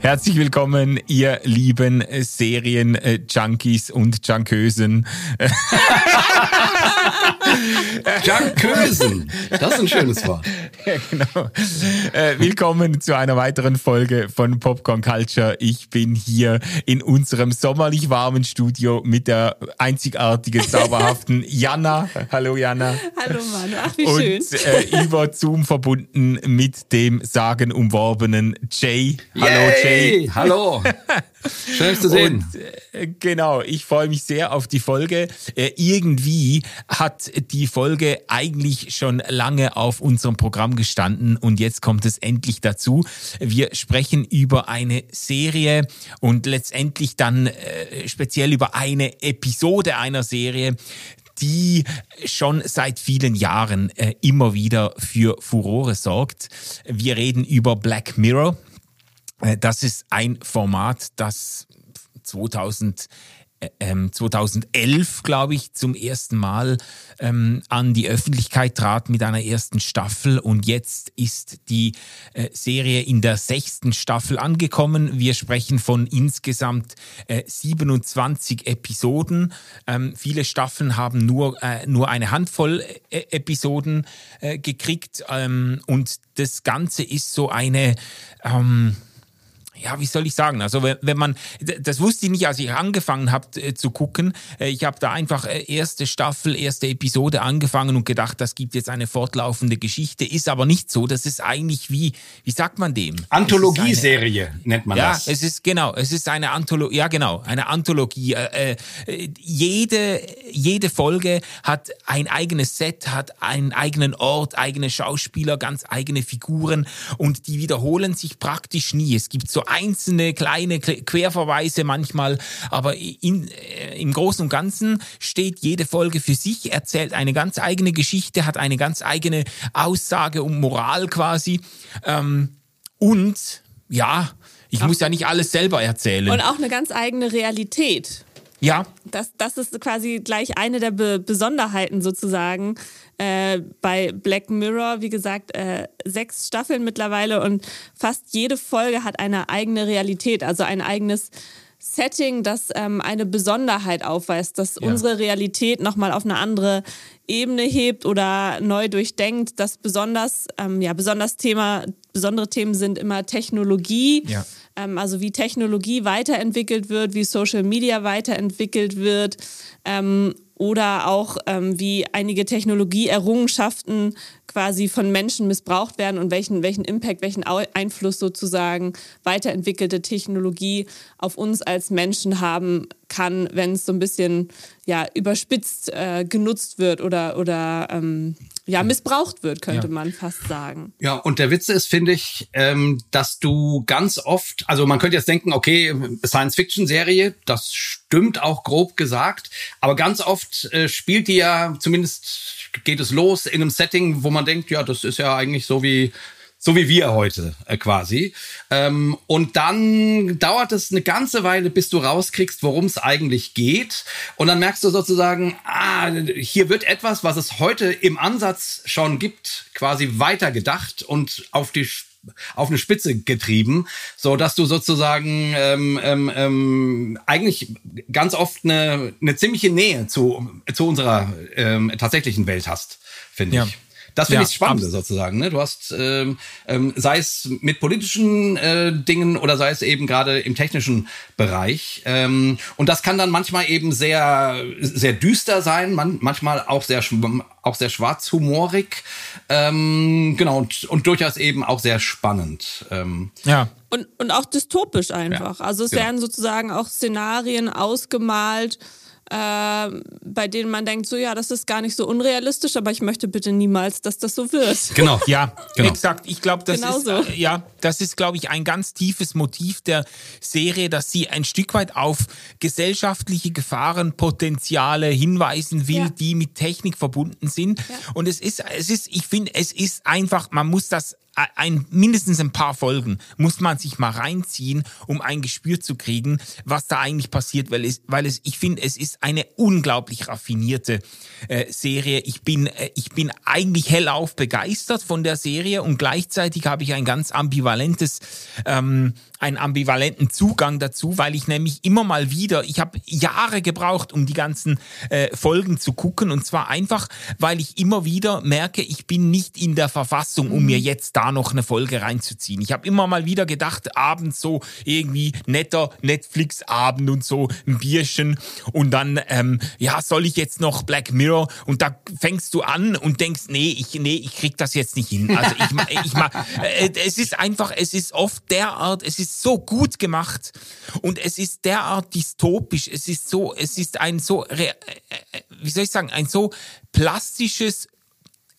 Herzlich willkommen, ihr lieben Serien-Junkies und Junkösen. Junkösen, das ist ein schönes Wort. Ja, genau. Äh, willkommen zu einer weiteren Folge von Popcorn Culture. Ich bin hier in unserem sommerlich warmen Studio mit der einzigartigen, zauberhaften Jana. Hallo Jana. Hallo Manu, ach wie und, schön. Äh, über Zoom verbunden mit dem sagenumworbenen Jay. Hallo Jay. Hey, hallo. Schön, dich zu sehen. Und, äh, genau, ich freue mich sehr auf die Folge. Äh, irgendwie hat die Folge eigentlich schon lange auf unserem Programm gestanden und jetzt kommt es endlich dazu. Wir sprechen über eine Serie und letztendlich dann äh, speziell über eine Episode einer Serie, die schon seit vielen Jahren äh, immer wieder für Furore sorgt. Wir reden über Black Mirror. Äh, Das ist ein Format, das 2000 ähm, 2011, glaube ich, zum ersten Mal ähm, an die Öffentlichkeit trat mit einer ersten Staffel und jetzt ist die äh, Serie in der sechsten Staffel angekommen. Wir sprechen von insgesamt äh, 27 Episoden. Ähm, viele Staffeln haben nur, äh, nur eine Handvoll äh, Episoden äh, gekriegt ähm, und das Ganze ist so eine... Ähm, ja, wie soll ich sagen? Also wenn, wenn man, das wusste ich nicht, als ich angefangen habe äh, zu gucken. Äh, ich habe da einfach äh, erste Staffel, erste Episode angefangen und gedacht, das gibt jetzt eine fortlaufende Geschichte. Ist aber nicht so. Das ist eigentlich wie, wie sagt man dem? Anthologieserie nennt man ja, das. es ist genau, es ist eine Anthologie, ja genau, eine Anthologie. Äh, äh, jede, jede Folge hat ein eigenes Set, hat einen eigenen Ort, eigene Schauspieler, ganz eigene Figuren und die wiederholen sich praktisch nie. Es gibt so einzelne kleine Querverweise manchmal, aber in, äh, im Großen und Ganzen steht jede Folge für sich, erzählt eine ganz eigene Geschichte, hat eine ganz eigene Aussage und Moral quasi. Ähm, und ja, ich muss ja nicht alles selber erzählen. Und auch eine ganz eigene Realität. Ja, Das, das ist quasi gleich eine der Be Besonderheiten sozusagen äh, bei Black Mirror. Wie gesagt, äh, sechs Staffeln mittlerweile und fast jede Folge hat eine eigene Realität, also ein eigenes Setting, das ähm, eine Besonderheit aufweist, das Ja. unsere Realität nochmal auf eine andere Ebene hebt oder neu durchdenkt. Das besonders, ähm, ja, besonders Thema, besondere Themen sind immer Technologie. Ja. Ähm, also wie Technologie weiterentwickelt wird, wie Social Media weiterentwickelt wird ähm, oder auch ähm, wie einige Technologieerrungenschaften quasi von Menschen missbraucht werden und welchen, welchen Impact, welchen Einfluss sozusagen weiterentwickelte Technologie auf uns als Menschen haben kann, wenn es so ein bisschen ja, überspitzt äh, genutzt wird oder, oder ähm, ja, missbraucht wird, könnte Ja. man fast sagen. Ja, und der Witz ist, finde ich, ähm, dass du ganz oft, also man könnte jetzt denken, okay, Science-Fiction-Serie, das stimmt auch grob gesagt, aber ganz oft äh, spielt die ja, zumindest geht es los in einem Setting, wo man denkt, ja, das ist ja eigentlich so wie so wie wir heute äh, quasi. Ähm, und dann dauert es eine ganze Weile, bis du rauskriegst, worum es eigentlich geht. Und dann merkst du sozusagen, ah, hier wird etwas, was es heute im Ansatz schon gibt, quasi weitergedacht und auf die auf eine Spitze getrieben, so dass du sozusagen ähm, ähm, ähm, eigentlich ganz oft eine, eine ziemliche Nähe zu, zu unserer ähm, tatsächlichen Welt hast, finde Ja. ich. Das finde Ja, ich das Spannende abs- sozusagen. Ne? Du hast, ähm, ähm, sei es mit politischen äh, Dingen oder sei es eben gerade im technischen Bereich. Ähm, und das kann dann manchmal eben sehr, sehr düster sein, man, manchmal auch sehr, auch sehr schwarzhumorig. Ähm, genau, und, und durchaus eben auch sehr spannend. Ähm, ja. Und, und auch dystopisch einfach. Ja, also es genau. werden sozusagen auch Szenarien ausgemalt, äh, bei denen man denkt, so ja, das ist gar nicht so unrealistisch, aber ich möchte bitte niemals, dass das so wird. genau. Ja, Genau. exakt. Ich glaube, das Genau ist so. äh, ja, das ist glaube ich ein ganz tiefes Motiv der Serie, dass sie ein Stück weit auf gesellschaftliche Gefahrenpotenziale hinweisen will, Ja. die mit Technik verbunden sind. Ja. Und es ist es ist ich finde, es ist einfach, man muss das ein, mindestens ein paar Folgen muss man sich mal reinziehen, um ein Gespür zu kriegen, was da eigentlich passiert, weil es, weil es, ich finde, es ist eine unglaublich raffinierte äh, Serie. Ich bin, äh, ich bin eigentlich hellauf begeistert von der Serie und gleichzeitig habe ich ein ganz ambivalentes ähm, einen ambivalenten Zugang dazu, weil ich nämlich immer mal wieder, ich habe Jahre gebraucht, um die ganzen äh, Folgen zu gucken und zwar einfach, weil ich immer wieder merke, ich bin nicht in der Verfassung, um mir mhm. jetzt da noch eine Folge reinzuziehen. Ich habe immer mal wieder gedacht, abends so irgendwie netter Netflix-Abend und so ein Bierchen und dann, ähm, ja, soll ich jetzt noch Black Mirror und da fängst du an und denkst, nee, ich, nee, ich krieg das jetzt nicht hin. Also ich, ich, ich äh, es ist einfach, es ist oft derart, es ist ist so gut gemacht und es ist derart dystopisch. Es ist so, es ist ein so, äh, äh, wie soll ich sagen, ein so plastisches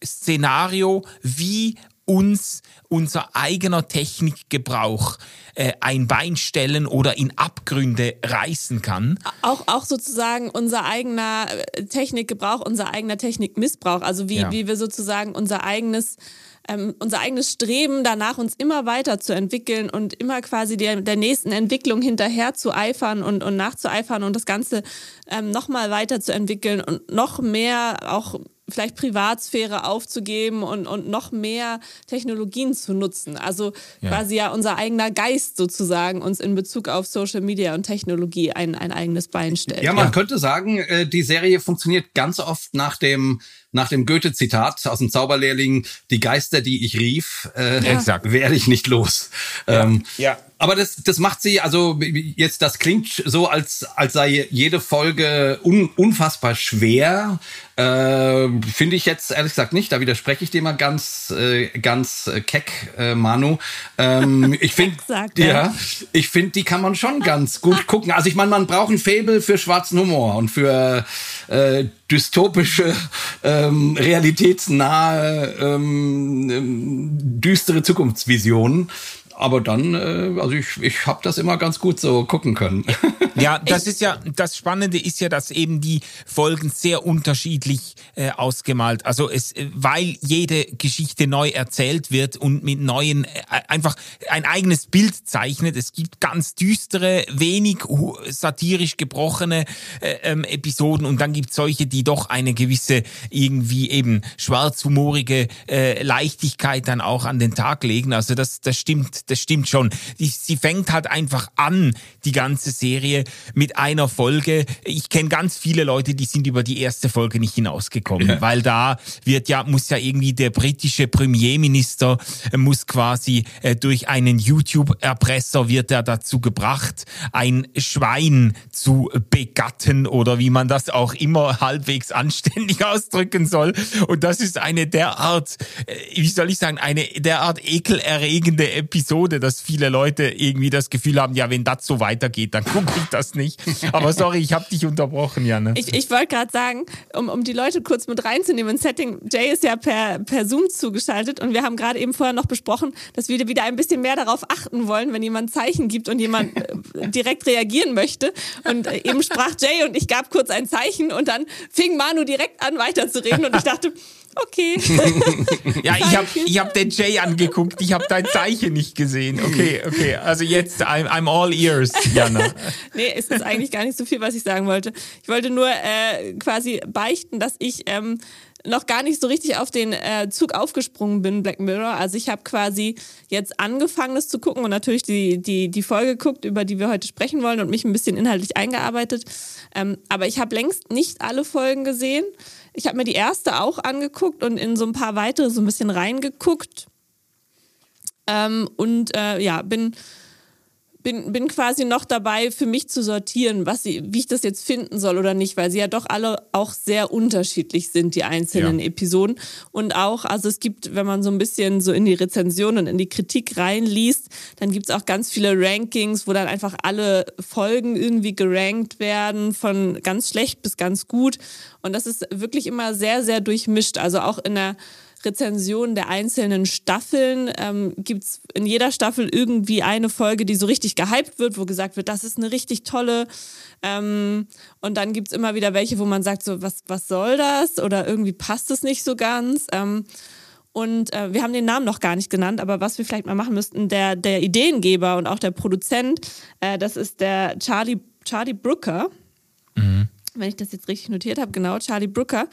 Szenario, wie uns unser eigener Technikgebrauch äh, ein Bein stellen oder in Abgründe reißen kann. Auch, auch sozusagen unser eigener äh, Technikgebrauch, unser eigener Technikmissbrauch, also wie, ja. wie wir sozusagen unser eigenes ähm, unser eigenes Streben danach, uns immer weiter zu entwickeln und immer quasi der, der nächsten Entwicklung hinterher zu eifern und, und nachzueifern und das Ganze ähm, nochmal weiterzuentwickeln und noch mehr auch vielleicht Privatsphäre aufzugeben und, und noch mehr Technologien zu nutzen. Also ja. quasi ja unser eigener Geist sozusagen uns in Bezug auf Social Media und Technologie ein, ein eigenes Bein stellt. Ja, man ja. könnte sagen, äh, die Serie funktioniert ganz oft nach dem nach dem Goethe-Zitat aus dem Zauberlehrling, die Geister, die ich rief, äh, ja. werde ich nicht los. Ja. Ähm, ja. Aber das, das macht sie, also jetzt, das klingt so, als, als sei jede Folge un, unfassbar schwer. Äh, Finde ich jetzt ehrlich gesagt nicht. Da widerspreche ich dir mal ganz, äh, ganz äh, keck, äh, Manu. Ähm, ich finde, ja, ich finde, die kann man schon ganz gut gucken. Also ich meine, man braucht ein Faible für schwarzen Humor und für äh, dystopische, ähm, realitätsnahe, ähm, ähm düstere Zukunftsvisionen aber dann, äh, also ich, ich habe das immer ganz gut so gucken können. Ja, das ist ja, das Spannende ist ja, dass eben die Folgen sehr unterschiedlich äh, ausgemalt, also es, äh, weil jede Geschichte neu erzählt wird und mit neuen, äh, einfach ein eigenes Bild zeichnet. Es gibt ganz düstere, wenig satirisch gebrochene äh, ähm, Episoden und dann gibt solche, die doch eine gewisse irgendwie eben schwarzhumorige äh, Leichtigkeit dann auch an den Tag legen. Also das, das stimmt das stimmt schon. sie fängt halt einfach an, die ganze Serie, mit einer Folge. Ich kenne ganz viele Leute, die sind über die erste Folge nicht hinausgekommen, ja. weil da wird ja, muss ja irgendwie der britische Premierminister, äh, muss quasi äh, durch einen YouTube-Erpresser wird er dazu gebracht, ein Schwein zu begatten oder wie man das auch immer halbwegs anständig ausdrücken soll. Und das ist eine derart, äh, wie soll ich sagen, eine derart ekelerregende Episode Episode, dass viele Leute irgendwie das Gefühl haben, ja, wenn das so weitergeht, dann gucke ich das nicht. Aber sorry, ich habe dich unterbrochen, Janne. Ich, ich wollte gerade sagen, um, um die Leute kurz mit reinzunehmen, Setting, Jay ist ja per, per Zoom zugeschaltet und wir haben gerade eben vorher noch besprochen, dass wir wieder ein bisschen mehr darauf achten wollen, wenn jemand Zeichen gibt und jemand äh, direkt reagieren möchte. Und äh, eben sprach Jay und ich gab kurz ein Zeichen und dann fing Manu direkt an weiterzureden und ich dachte, Okay. ja, ich habe ich hab den Jay angeguckt, ich habe dein Zeichen nicht gesehen. Okay, okay. Also jetzt, I'm, I'm all ears, Jana. nee, es ist eigentlich gar nicht so viel, was ich sagen wollte. Ich wollte nur äh, quasi beichten, dass ich ähm, noch gar nicht so richtig auf den äh, Zug aufgesprungen bin, Black Mirror. Also ich habe quasi jetzt angefangen, das zu gucken und natürlich die, die, die Folge geguckt, über die wir heute sprechen wollen und mich ein bisschen inhaltlich eingearbeitet. Ähm, aber ich habe längst nicht alle Folgen gesehen. Ich habe mir die erste auch angeguckt und in so ein paar weitere so ein bisschen reingeguckt. Ähm, und äh, ja, bin bin, bin quasi noch dabei, für mich zu sortieren, was sie, wie ich das jetzt finden soll oder nicht, weil sie ja doch alle auch sehr unterschiedlich sind, die einzelnen ja. Episoden. Und auch, also es gibt, wenn man so ein bisschen so in die Rezension und in die Kritik reinliest, dann gibt es auch ganz viele Rankings, wo dann einfach alle Folgen irgendwie gerankt werden, von ganz schlecht bis ganz gut. Und das ist wirklich immer sehr, sehr durchmischt. Also auch in der Rezensionen der einzelnen Staffeln ähm, gibt es in jeder Staffel irgendwie eine Folge, die so richtig gehypt wird, wo gesagt wird, das ist eine richtig tolle. Ähm, und dann gibt es immer wieder welche, wo man sagt, so, was, was soll das? Oder irgendwie passt es nicht so ganz. Ähm, Und äh, wir haben den Namen noch gar nicht genannt, aber was wir vielleicht mal machen müssten, der, der Ideengeber und auch der Produzent, äh, das ist der Charlie, Charlie Brooker. Mhm. Wenn ich das jetzt richtig notiert habe, genau, Charlie Brooker.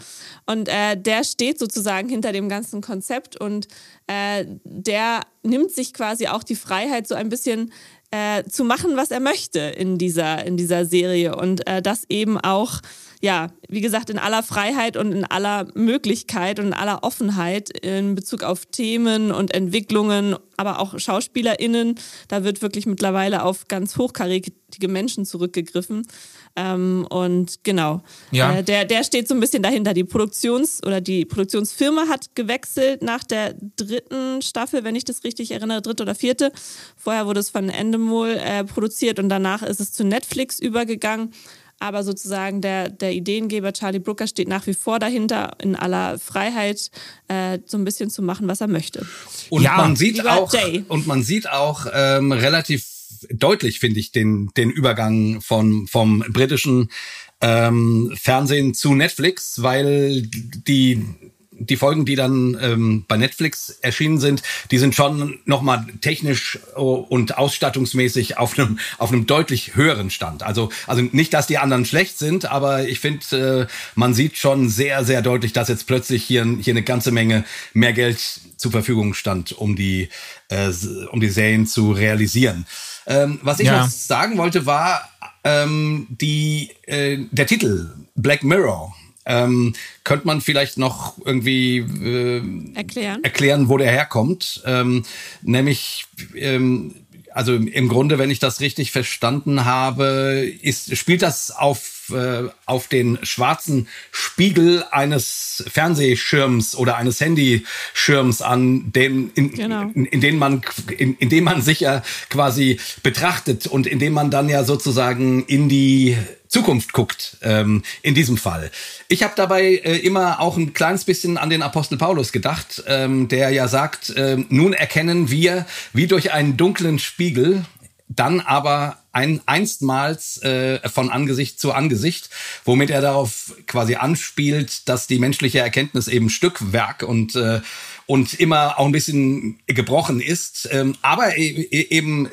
Und äh, der steht sozusagen hinter dem ganzen Konzept und äh, der nimmt sich quasi auch die Freiheit, so ein bisschen äh, zu machen, was er möchte in dieser, in dieser Serie. Und äh, das eben auch ja, wie gesagt, in aller Freiheit und in aller Möglichkeit und in aller Offenheit in Bezug auf Themen und Entwicklungen, aber auch SchauspielerInnen. Da wird wirklich mittlerweile auf ganz hochkarätige Menschen zurückgegriffen. Ähm, und genau, ja. Äh, der, der steht so ein bisschen dahinter. Die Produktions- oder die Produktionsfirma hat gewechselt nach der dritten Staffel, wenn ich das richtig erinnere, dritte oder vierte. Vorher wurde es von Endemol äh, produziert und danach ist es zu Netflix übergegangen aber sozusagen der, der Ideengeber Charlie Brooker steht nach wie vor dahinter, in aller Freiheit äh, so ein bisschen zu machen, was er möchte. Und ja, man sieht auch und man sieht auch ähm, relativ deutlich, finde ich, den den Übergang von vom britischen ähm, Fernsehen zu Netflix, weil die die Folgen, die dann ähm, bei Netflix erschienen sind, die sind schon nochmal technisch und ausstattungsmäßig auf einem auf einem deutlich höheren Stand. Also also nicht, dass die anderen schlecht sind, aber ich finde, äh, man sieht schon sehr sehr deutlich, dass jetzt plötzlich hier hier eine ganze Menge mehr Geld zur Verfügung stand, um die äh, um die Serien zu realisieren. Ähm, was ich ja. noch sagen wollte, war ähm, die äh, der Titel Black Mirror ähm, könnte man vielleicht noch irgendwie äh, erklären. erklären, wo der herkommt. Ähm, nämlich ähm, also im Grunde, wenn ich das richtig verstanden habe, ist, spielt das auf, äh, auf den schwarzen Spiegel eines Fernsehschirms oder eines Handyschirms an, dem, in, genau. in, in, dem man, in, in dem man sich ja quasi betrachtet und in dem man dann ja sozusagen in die Zukunft guckt, ähm, in diesem Fall. Ich habe dabei äh, immer auch ein kleines bisschen an den Apostel Paulus gedacht, ähm, der ja sagt, äh, nun erkennen wir wie durch einen dunklen Spiegel, dann aber ein einstmals äh, von Angesicht zu Angesicht, womit er darauf quasi anspielt, dass die menschliche Erkenntnis eben Stückwerk und äh, und immer auch ein bisschen gebrochen ist. Ähm, aber e, e, eben,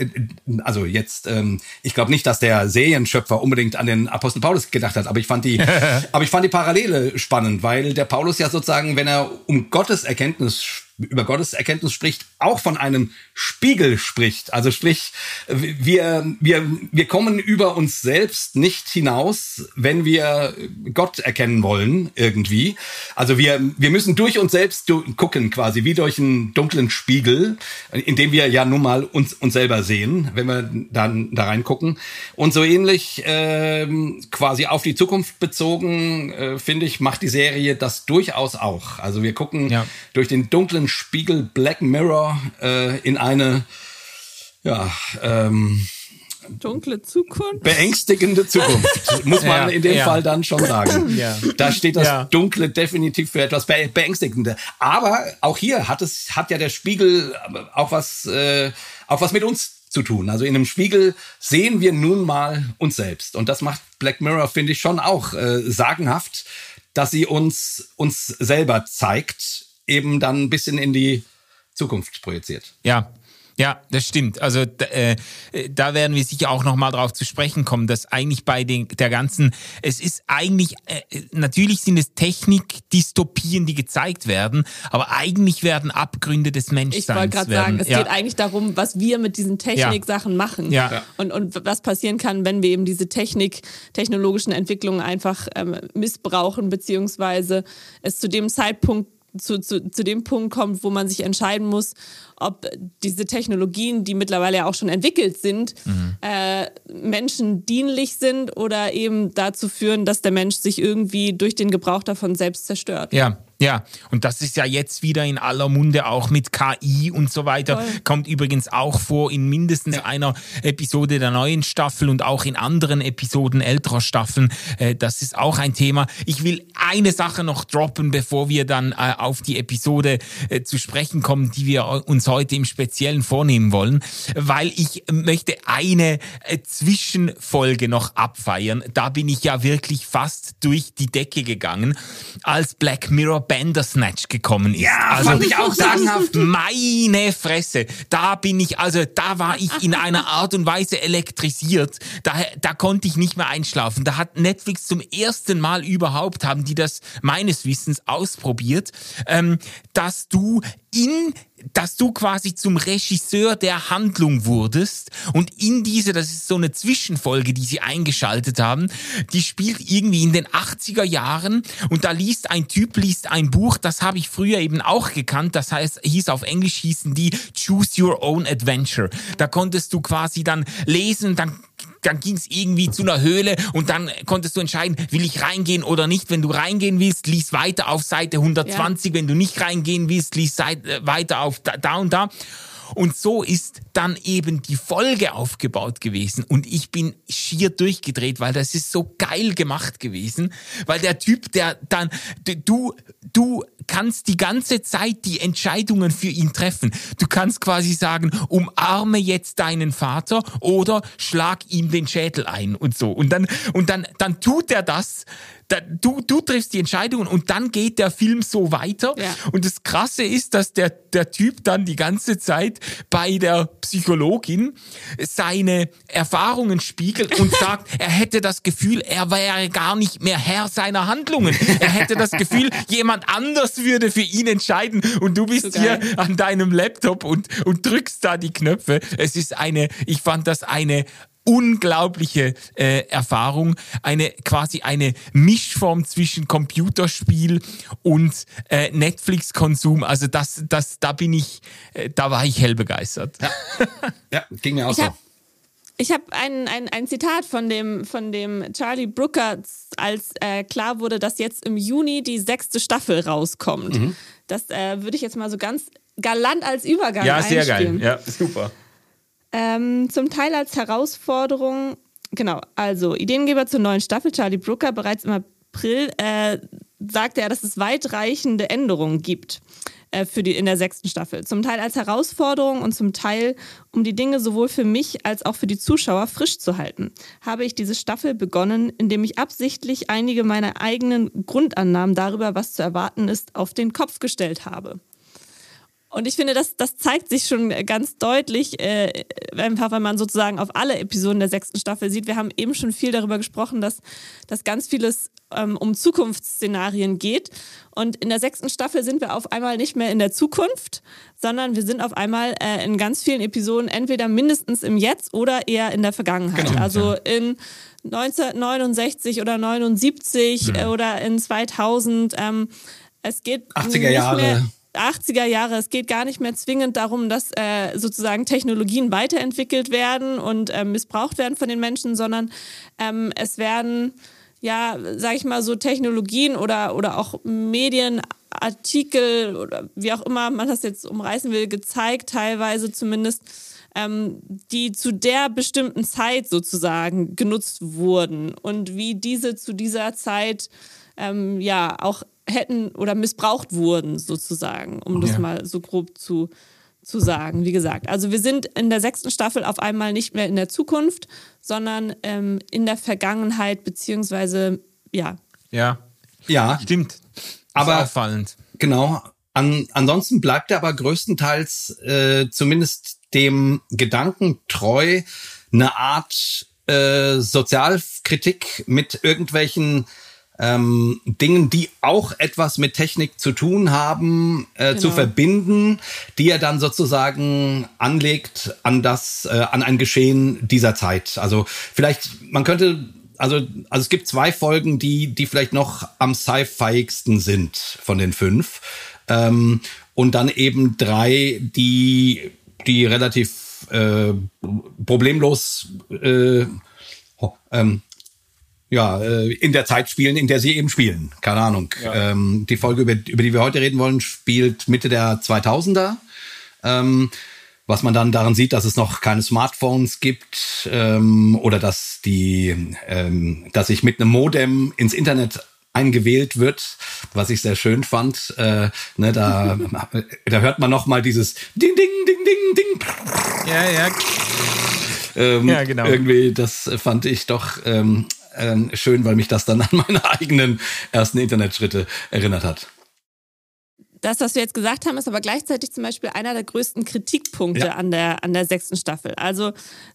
also jetzt, ähm, ich glaube nicht, dass der Serienschöpfer unbedingt an den Apostel Paulus gedacht hat, aber ich fand die, aber ich fand die Parallele spannend, weil der Paulus ja sozusagen, wenn er um Gottes Erkenntnis über Gottes Erkenntnis spricht, auch von einem Spiegel spricht. Also sprich, wir, wir, wir kommen über uns selbst nicht hinaus, wenn wir Gott erkennen wollen, irgendwie. Also wir, wir müssen durch uns selbst gucken, quasi, wie durch einen dunklen Spiegel, in dem wir ja nun mal uns, uns selber sehen, wenn wir dann da reingucken. Und so ähnlich äh, quasi auf die Zukunft bezogen, äh, finde ich, macht die Serie das durchaus auch. Also wir gucken ja. durch den dunklen Spiegel Black Mirror äh, in eine ja, ähm, dunkle Zukunft. Beängstigende Zukunft, muss man ja, in dem ja. Fall dann schon sagen. Ja. Da steht das Dunkle definitiv für etwas Be Beängstigende. Aber auch hier hat es, hat ja der Spiegel auch was, äh, auch was mit uns zu tun. Also in einem Spiegel sehen wir nun mal uns selbst. Und das macht Black Mirror, finde ich, schon auch äh, sagenhaft, dass sie uns, uns selber zeigt eben dann ein bisschen in die Zukunft projiziert. Ja, ja, das stimmt. Also äh, da werden wir sicher auch noch mal drauf zu sprechen kommen, dass eigentlich bei den, der ganzen, es ist eigentlich, äh, natürlich sind es Technik-Dystopien, die gezeigt werden, aber eigentlich werden Abgründe des Menschseins. Ich wollte gerade sagen, es ja. geht eigentlich darum, was wir mit diesen Technik-Sachen ja. machen ja. Und, und was passieren kann, wenn wir eben diese Technik, technologischen Entwicklungen einfach ähm, missbrauchen, beziehungsweise es zu dem Zeitpunkt zu, zu, zu dem Punkt kommt, wo man sich entscheiden muss, ob diese Technologien, die mittlerweile ja auch schon entwickelt sind, mhm. äh, Menschen dienlich sind oder eben dazu führen, dass der Mensch sich irgendwie durch den Gebrauch davon selbst zerstört. Ja, ja, und das ist ja jetzt wieder in aller Munde auch mit KI und so weiter. Voll. Kommt übrigens auch vor in mindestens ja. einer Episode der neuen Staffel und auch in anderen Episoden älterer Staffeln. Äh, das ist auch ein Thema. Ich will eine Sache noch droppen, bevor wir dann äh, auf die Episode äh, zu sprechen kommen, die wir uns heute im Speziellen vornehmen wollen, weil ich möchte eine Zwischenfolge noch abfeiern. Da bin ich ja wirklich fast durch die Decke gegangen, als Black Mirror Bandersnatch gekommen ist. Ja, also, fand ich auch sagenhaft. Meine Fresse, da bin ich, also da war ich in einer Art und Weise elektrisiert. Da, da konnte ich nicht mehr einschlafen. Da hat Netflix zum ersten Mal überhaupt, haben die das meines Wissens ausprobiert, ähm, dass du in dass du quasi zum Regisseur der Handlung wurdest und in diese, das ist so eine Zwischenfolge, die sie eingeschaltet haben, die spielt irgendwie in den 80er Jahren und da liest ein Typ, liest ein Buch, das habe ich früher eben auch gekannt, das heißt, hieß auf Englisch hießen die Choose Your Own Adventure. Da konntest du quasi dann lesen, dann dann ging es irgendwie zu einer Höhle und dann konntest du entscheiden, will ich reingehen oder nicht. Wenn du reingehen willst, lies weiter auf Seite 120. Ja. Wenn du nicht reingehen willst, lies äh, weiter auf da, da und da. Und so ist dann eben die Folge aufgebaut gewesen. Und ich bin schier durchgedreht, weil das ist so geil gemacht gewesen. Weil der Typ, der dann, du, du kannst die ganze Zeit die Entscheidungen für ihn treffen. Du kannst quasi sagen, umarme jetzt deinen Vater oder schlag ihm den Schädel ein und so. Und dann, und dann, dann tut er das da, du, du triffst die Entscheidungen und dann geht der Film so weiter. Ja. Und das Krasse ist, dass der, der Typ dann die ganze Zeit bei der Psychologin seine Erfahrungen spiegelt und sagt, er hätte das Gefühl, er wäre gar nicht mehr Herr seiner Handlungen. Er hätte das Gefühl, jemand anders würde für ihn entscheiden und du bist so hier an deinem Laptop und, und drückst da die Knöpfe. Es ist eine, ich fand das eine unglaubliche äh, Erfahrung, eine quasi eine Mischform zwischen Computerspiel und äh, Netflix-Konsum. Also das, das, da bin ich, äh, da war ich hell begeistert. Ja, ja ging mir auch ich so. ich habe ein, ein, ein Zitat von dem, von dem Charlie Brooker, als äh, klar wurde, dass jetzt im Juni die sechste Staffel rauskommt. Mhm. Das äh, würde ich jetzt mal so ganz galant als Übergang Ja, sehr einspielen. geil. Ja, super. Ähm, zum Teil als Herausforderung, genau, also Ideengeber zur neuen Staffel, Charlie Brooker, bereits im April äh, sagte er, dass es weitreichende Änderungen gibt äh, für die, in der sechsten Staffel. Zum Teil als Herausforderung und zum Teil, um die Dinge sowohl für mich als auch für die Zuschauer frisch zu halten, habe ich diese Staffel begonnen, indem ich absichtlich einige meiner eigenen Grundannahmen darüber, was zu erwarten ist, auf den Kopf gestellt habe. Und ich finde, das, das zeigt sich schon ganz deutlich, äh, einfach wenn man sozusagen auf alle Episoden der sechsten Staffel sieht. Wir haben eben schon viel darüber gesprochen, dass, dass ganz vieles ähm, um Zukunftsszenarien geht. Und in der sechsten Staffel sind wir auf einmal nicht mehr in der Zukunft, sondern wir sind auf einmal äh, in ganz vielen Episoden entweder mindestens im Jetzt oder eher in der Vergangenheit. Genau, also in 1969 oder 79 ja. äh, oder in 2000. Ähm, es geht 80er Jahre. Mehr, 80er Jahre. Es geht gar nicht mehr zwingend darum, dass äh, sozusagen Technologien weiterentwickelt werden und äh, missbraucht werden von den Menschen, sondern ähm, es werden, ja, sag ich mal, so Technologien oder, oder auch Medienartikel oder wie auch immer man das jetzt umreißen will, gezeigt, teilweise zumindest, ähm, die zu der bestimmten Zeit sozusagen genutzt wurden und wie diese zu dieser Zeit ähm, ja auch hätten oder missbraucht wurden, sozusagen, um das mal so grob zu, zu sagen. Wie gesagt, also wir sind in der sechsten Staffel auf einmal nicht mehr in der Zukunft, sondern ähm, in der Vergangenheit, beziehungsweise ja. Ja. Ja. Stimmt. Aber auffallend. Genau. An, ansonsten bleibt er aber größtenteils äh, zumindest dem Gedanken treu, eine Art äh, Sozialkritik mit irgendwelchen ähm, Dingen, die auch etwas mit Technik zu tun haben, äh, genau. zu verbinden, die er dann sozusagen anlegt an das, äh, an ein Geschehen dieser Zeit. Also vielleicht, man könnte, also, also es gibt zwei Folgen, die, die vielleicht noch am sci-fiigsten sind von den fünf. Ähm, und dann eben drei, die, die relativ äh, problemlos äh, ähm, ja, äh, in der Zeit spielen, in der sie eben spielen. Keine Ahnung. Ja. Ähm, die Folge, über, über die wir heute reden wollen, spielt Mitte der 2000er. Ähm, was man dann daran sieht, dass es noch keine Smartphones gibt ähm, oder dass die, ähm, dass ich mit einem Modem ins Internet eingewählt wird, was ich sehr schön fand. Äh, ne, da, da hört man noch mal dieses Ding, Ding, Ding, Ding, Ding. Ja, ja. Ähm, ja, genau. Irgendwie, das fand ich doch ähm, ähm, schön, weil mich das dann an meine eigenen ersten Internetschritte erinnert hat. das, was wir jetzt gesagt haben, ist aber gleichzeitig zum Beispiel einer der größten Kritikpunkte ja. an, der, an der sechsten Staffel. Also,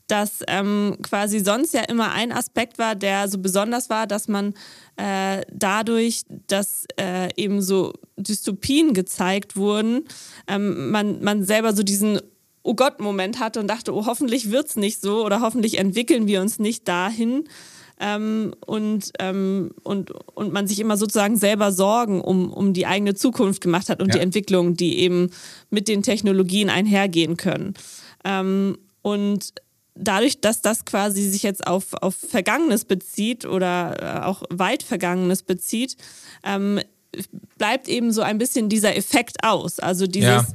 dass ähm, quasi sonst ja immer ein Aspekt war, der so besonders war, dass man äh, dadurch, dass äh, eben so Dystopien gezeigt wurden, ähm, man, man selber so diesen Oh Gott-Moment hatte und dachte, oh, hoffentlich wird es nicht so oder hoffentlich entwickeln wir uns nicht dahin ähm, und, ähm, und, und man sich immer sozusagen selber Sorgen um, um die eigene Zukunft gemacht hat und ja. die Entwicklung, die eben mit den Technologien einhergehen können. Ähm, und dadurch, dass das quasi sich jetzt auf, auf Vergangenes bezieht oder äh, auch weit Vergangenes bezieht, ähm, bleibt eben so ein bisschen dieser Effekt aus. Also dieses, ja.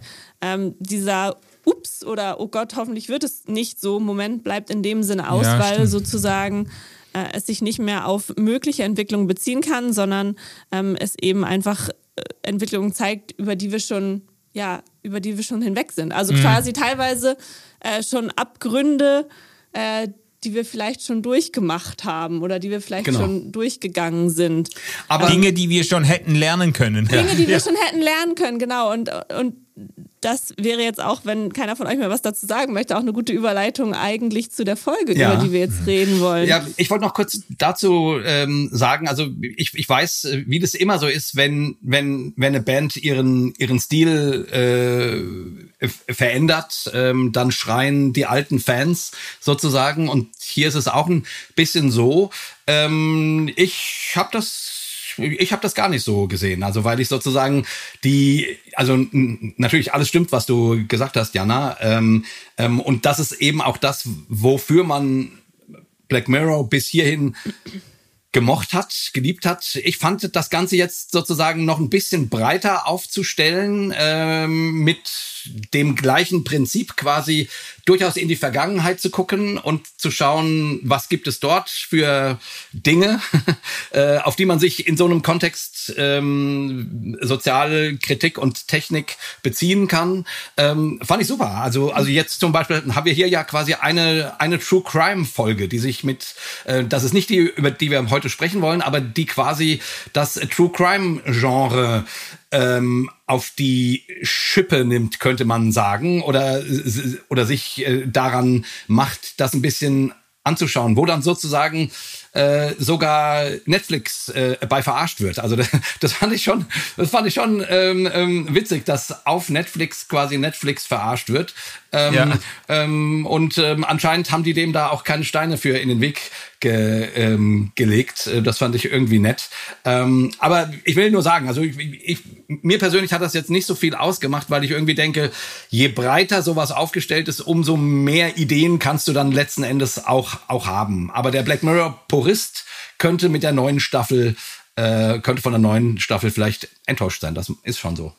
ähm, dieser Ups oder oh Gott, hoffentlich wird es nicht so Moment bleibt in dem Sinne aus, ja, weil stimmt. sozusagen äh, es sich nicht mehr auf mögliche Entwicklungen beziehen kann, sondern ähm, es eben einfach äh, Entwicklungen zeigt, über die wir schon, ja, über die wir schon hinweg sind. Also mhm. quasi teilweise äh, schon Abgründe, äh, die wir vielleicht schon durchgemacht haben oder die wir vielleicht genau. schon durchgegangen sind. Aber Dinge, die wir schon hätten lernen können. Dinge, die wir ja. schon hätten lernen können, genau. Und, und das wäre jetzt auch, wenn keiner von euch mehr was dazu sagen möchte, auch eine gute Überleitung eigentlich zu der Folge, ja. über die wir jetzt reden wollen. Ja, ich wollte noch kurz dazu ähm, sagen, also ich, ich weiß, wie das immer so ist, wenn, wenn, wenn eine Band ihren, ihren Stil äh, verändert, ähm, dann schreien die alten Fans sozusagen. Und hier ist es auch ein bisschen so. Ähm, ich habe das ich habe das gar nicht so gesehen. Also weil ich sozusagen die, also natürlich alles stimmt, was du gesagt hast, Jana. Ähm, ähm, und das ist eben auch das, wofür man Black Mirror bis hierhin gemocht hat, geliebt hat. Ich fand das Ganze jetzt sozusagen noch ein bisschen breiter aufzustellen ähm, mit dem gleichen Prinzip quasi durchaus in die Vergangenheit zu gucken und zu schauen, was gibt es dort für Dinge, äh, auf die man sich in so einem Kontext ähm, Sozialkritik und Technik beziehen kann. Ähm, fand ich super. Also, also jetzt zum Beispiel haben wir hier ja quasi eine, eine True Crime Folge, die sich mit, äh, das ist nicht die, über die wir heute sprechen wollen, aber die quasi das True Crime Genre ähm, auf die Schippe nimmt, könnte man sagen, oder, oder sich äh, daran macht, das ein bisschen anzuschauen, wo dann sozusagen äh, sogar Netflix äh, bei verarscht wird. Also das, das fand ich schon, das fand ich schon ähm, ähm, witzig, dass auf Netflix quasi Netflix verarscht wird. Ähm, ja. ähm, und ähm, anscheinend haben die dem da auch keine Steine für in den Weg ge, ähm, gelegt. Äh, das fand ich irgendwie nett. Ähm, aber ich will nur sagen, also ich, ich, mir persönlich hat das jetzt nicht so viel ausgemacht, weil ich irgendwie denke, je breiter sowas aufgestellt ist, umso mehr Ideen kannst du dann letzten Endes auch, auch haben. Aber der Black Mirror Purist könnte mit der neuen Staffel, äh, könnte von der neuen Staffel vielleicht enttäuscht sein. Das ist schon so.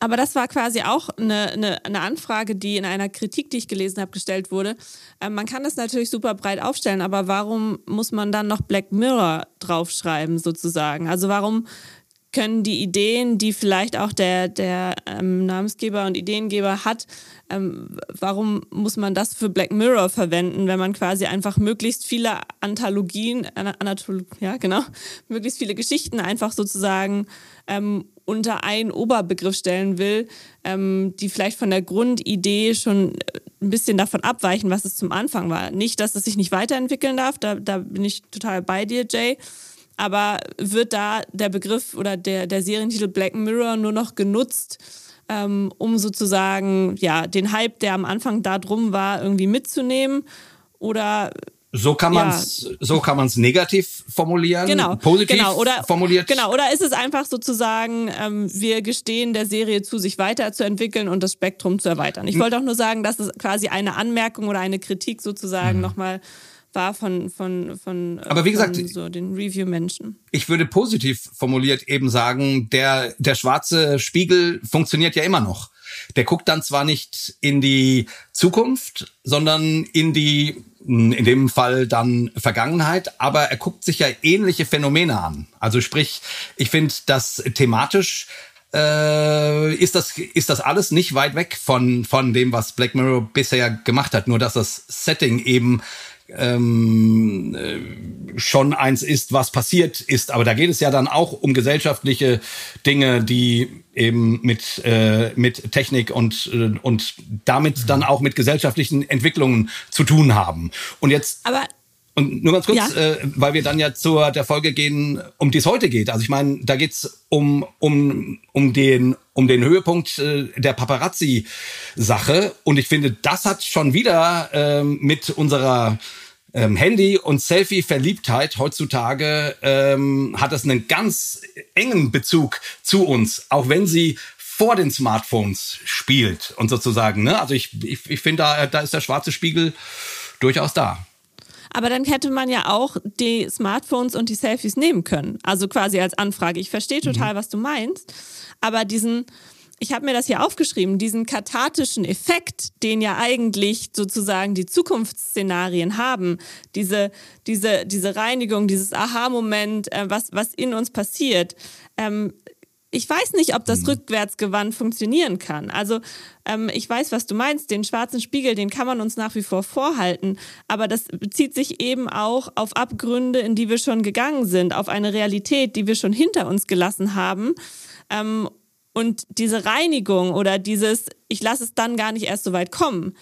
Aber das war quasi auch eine, eine, eine, Anfrage, die in einer Kritik, die ich gelesen habe, gestellt wurde. Ähm, man kann das natürlich super breit aufstellen, aber warum muss man dann noch Black Mirror draufschreiben, sozusagen? Also warum können die Ideen, die vielleicht auch der, der ähm, Namensgeber und Ideengeber hat, ähm, warum muss man das für Black Mirror verwenden, wenn man quasi einfach möglichst viele Anthologien, Anatol ja genau, möglichst viele Geschichten einfach sozusagen ähm, unter einen Oberbegriff stellen will, ähm, die vielleicht von der Grundidee schon äh, ein bisschen davon abweichen, was es zum Anfang war. Nicht, dass es sich nicht weiterentwickeln darf, da, da bin ich total bei dir, Jay aber wird da der Begriff oder der, der Serientitel Black Mirror nur noch genutzt, ähm, um sozusagen ja, den Hype, der am Anfang da drum war, irgendwie mitzunehmen? Oder so kann man es ja. so kann man es negativ formulieren, genau, positiv genau, oder, formuliert. Genau, oder ist es einfach sozusagen, ähm, wir gestehen der Serie zu, sich weiterzuentwickeln und das Spektrum zu erweitern. Ich wollte auch nur sagen, dass es quasi eine Anmerkung oder eine Kritik sozusagen mhm. nochmal war von, von, von, Aber wie gesagt, so den Review-Menschen. Ich würde positiv formuliert eben sagen, der, der schwarze Spiegel funktioniert ja immer noch. Der guckt dann zwar nicht in die Zukunft, sondern in die, in dem Fall dann Vergangenheit, aber er guckt sich ja ähnliche Phänomene an. Also sprich, ich finde das thematisch äh, ist das ist das alles nicht weit weg von von dem, was Black Mirror bisher gemacht hat. Nur dass das Setting eben ähm, äh, schon eins ist, was passiert ist. Aber da geht es ja dann auch um gesellschaftliche Dinge, die eben mit, äh, mit Technik und, äh, und damit mhm. dann auch mit gesellschaftlichen Entwicklungen zu tun haben. Und jetzt. Aber und nur ganz kurz, ja. äh, weil wir dann ja zur der Folge gehen, um die es heute geht. Also ich meine, da geht's um, um, um, den, um den Höhepunkt äh, der Paparazzi-Sache. Und ich finde, das hat schon wieder äh, mit unserer ähm, Handy- und Selfie-Verliebtheit heutzutage ähm, hat das einen ganz engen Bezug zu uns, auch wenn sie vor den Smartphones spielt und sozusagen. Ne? Also ich, ich, ich finde, da, da ist der schwarze Spiegel durchaus da. Aber dann hätte man ja auch die Smartphones und die Selfies nehmen können. Also quasi als Anfrage. Ich verstehe total, mhm. was du meinst. Aber diesen, ich habe mir das hier aufgeschrieben, diesen kathartischen Effekt, den ja eigentlich sozusagen die Zukunftsszenarien haben, diese, diese, diese Reinigung, dieses Aha-Moment, äh, was, was in uns passiert, ähm, ich weiß nicht, ob das mhm. rückwärtsgewandt funktionieren kann. Also ähm, ich weiß, was du meinst. Den schwarzen Spiegel, den kann man uns nach wie vor vorhalten. Aber das bezieht sich eben auch auf Abgründe, in die wir schon gegangen sind, auf eine Realität, die wir schon hinter uns gelassen haben. Ähm, und diese Reinigung oder dieses, ich lasse es dann gar nicht erst so weit kommen,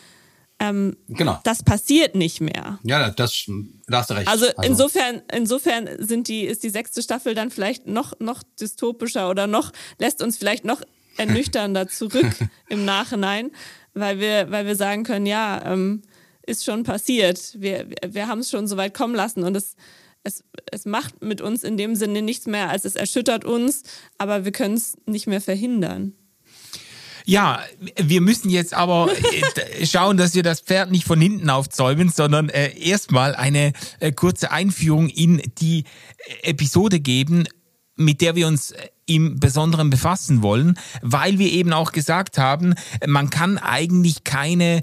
ähm, genau. Das passiert nicht mehr. Ja, das, da hast du recht. Also, also, insofern, insofern sind die, ist die sechste Staffel dann vielleicht noch, noch dystopischer oder noch, lässt uns vielleicht noch ernüchternder zurück im Nachhinein, weil wir, weil wir sagen können, ja, ähm, ist schon passiert. Wir, wir haben es schon so weit kommen lassen und es, es, es macht mit uns in dem Sinne nichts mehr, als es erschüttert uns, aber wir können es nicht mehr verhindern. Ja, wir müssen jetzt aber äh, schauen, dass wir das Pferd nicht von hinten aufzäumen, sondern äh, erstmal eine äh, kurze Einführung in die äh, Episode geben, mit der wir uns äh, im Besonderen befassen wollen, weil wir eben auch gesagt haben, man kann eigentlich keine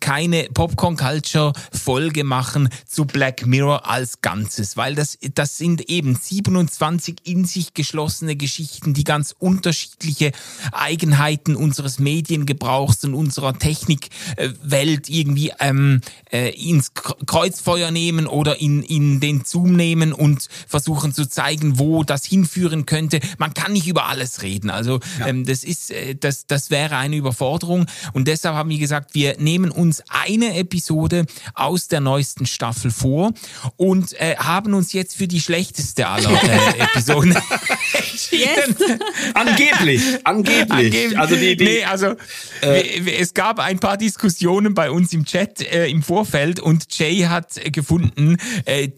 keine Popcorn Culture Folge machen zu Black Mirror als Ganzes, weil das das sind eben 27 in sich geschlossene Geschichten, die ganz unterschiedliche Eigenheiten unseres Mediengebrauchs und unserer Technikwelt irgendwie ähm, äh, ins Kreuzfeuer nehmen oder in in den Zoom nehmen und versuchen zu zeigen, wo das hinführen könnte. Man kann nicht über alles reden. Also ja. ähm, das ist, äh, das, das wäre eine Überforderung. Und deshalb haben wir gesagt, wir nehmen uns eine Episode aus der neuesten Staffel vor und äh, haben uns jetzt für die schlechteste aller äh, Episoden yes. angeblich, angeblich, angeblich. Also die, die nee, also äh, es gab ein paar Diskussionen bei uns im Chat äh, im Vorfeld und Jay hat gefunden, äh,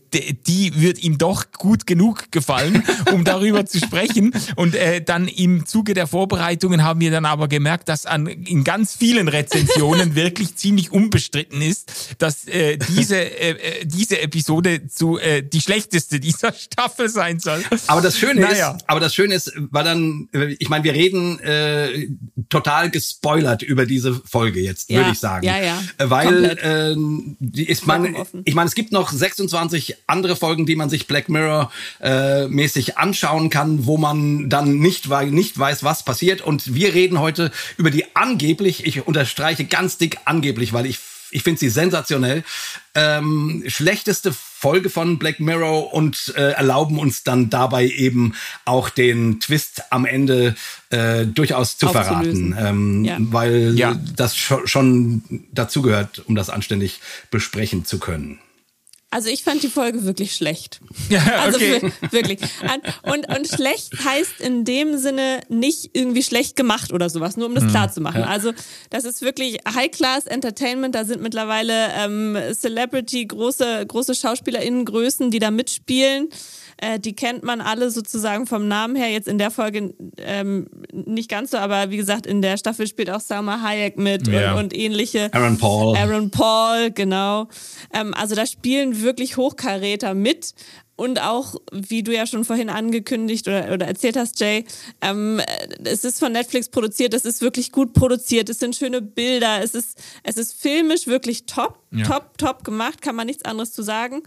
die wird ihm doch gut genug gefallen, um darüber zu sprechen. Und äh, dann im Zuge der Vorbereitungen haben wir dann aber gemerkt, dass an, in ganz vielen Rezensionen wirklich ziemlich unbestritten ist, dass äh, diese, äh, diese Episode zu die schlechteste dieser Staffel sein soll. Aber das Schöne naja. ist, aber das Schöne ist, war dann, ich meine, wir reden äh, total gespoilert über diese Folge jetzt, ja, würde ich sagen. Ja, ja. Weil äh, die ist man, ich meine, es gibt noch 26 andere Folgen, die man sich Black Mirror äh, mäßig anschauen kann, wo man dann nicht, nicht weiß, was passiert. Und wir reden heute über die angeblich, ich unterstreiche ganz dick angeblich, weil ich ich finde sie sensationell. Ähm, schlechteste Folge von Black Mirror und äh, erlauben uns dann dabei eben auch den Twist am Ende äh, durchaus zu verraten, ähm, ja. weil ja. das schon dazugehört, um das anständig besprechen zu können. Also ich fand die Folge wirklich schlecht. Ja, also okay. wirklich. Und, und schlecht heißt in dem Sinne nicht irgendwie schlecht gemacht oder sowas, nur um das hm, klar zu machen. Ja. Also das ist wirklich High-Class Entertainment. Da sind mittlerweile ähm, Celebrity, große, große SchauspielerInnen-Größen, die da mitspielen. Äh, die kennt man alle sozusagen vom Namen her. Jetzt in der Folge ähm, nicht ganz so, aber wie gesagt, in der Staffel spielt auch Salma Hayek mit ja. und, und, ähnliche. Aaron Paul. Aaron Paul, genau. Ähm, also da spielen wirklich Hochkaräter mit. Und auch, wie du ja schon vorhin angekündigt oder, oder erzählt hast, Jay, ähm, es ist von Netflix produziert, es ist wirklich gut produziert, es sind schöne Bilder, es ist, es ist filmisch wirklich top, ja. top, top gemacht, kann man nichts anderes zu sagen.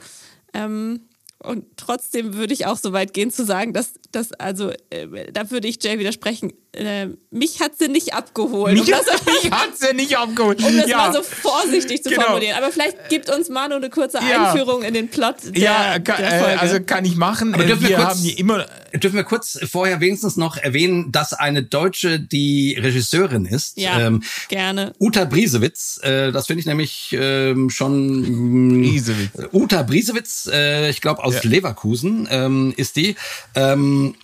Ähm, und trotzdem würde ich auch so weit gehen zu sagen, dass, dass also, äh, da würde ich Jay widersprechen, äh, mich hat sie nicht abgeholt. Mich, um das, mich hat sie nicht abgeholt. um das ja. mal so vorsichtig zu Genau. formulieren. Aber vielleicht gibt uns Manu eine kurze Ja. Einführung in den Plot der, ja, ka- der Folge. äh, also kann ich machen. Aber Äh, dürfen wir wir kurz- haben hier immer Dürfen wir kurz vorher wenigstens noch erwähnen, dass eine Deutsche die Regisseurin ist. ja, Ähm, gerne. Uta Briesewitz, äh, das finde ich nämlich ähm, schon. mh, Briesewitz. Uta Briesewitz, äh, ich glaube aus Ja. Leverkusen ähm, ist die. Ähm,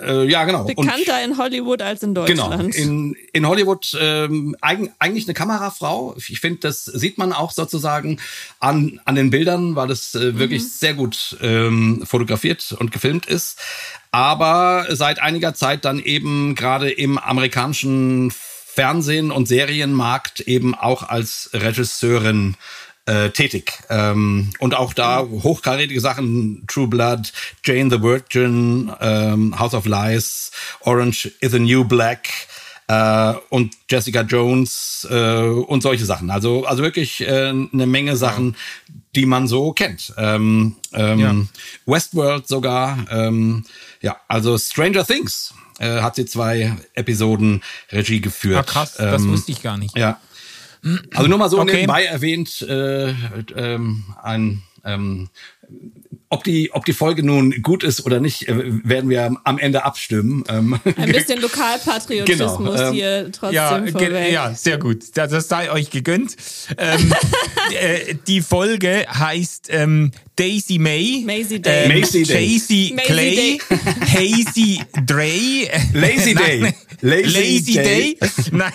äh, ja, genau. Und- Bekannter in Hollywood als in Genau, Deutschland. in, in Hollywood ähm, eig, eigentlich eine Kamerafrau. Ich finde, das sieht man auch sozusagen an, an den Bildern, weil es äh, wirklich sehr gut ähm, fotografiert und gefilmt ist. Aber seit einiger Zeit dann eben gerade im amerikanischen Fernsehen- und Serienmarkt eben auch als Regisseurin äh, tätig. Ähm, und auch da hochkarätige Sachen, True Blood, Jane the Virgin, ähm, House of Lies, Orange is the New Black äh, und Jessica Jones äh, und solche Sachen. Also, also wirklich äh, eine Menge Sachen, die man so kennt. Ähm, ähm, Ja. Westworld sogar. Ähm, ja, also Stranger Things äh, hat sie zwei Episoden Regie geführt. Ah, krass, das Ähm, wusste ich gar nicht. ja. Also nur mal so Okay. nebenbei erwähnt, äh, ähm, ein, ähm, ob die, ob die Folge nun gut ist oder nicht, äh, werden wir am Ende abstimmen. Ähm, Ein bisschen Lokalpatriotismus Genau, ähm, hier trotzdem Ja, vorweg. ja, sehr gut. Das, das sei euch gegönnt. Ähm, äh, die Folge heißt ähm, Daisy May, Maisie Day. ähm, Maisie Day. Jaycee Maisie Clay, Hazy Dre, Lazy Day. Lazy Lazy Day. Day. Nein.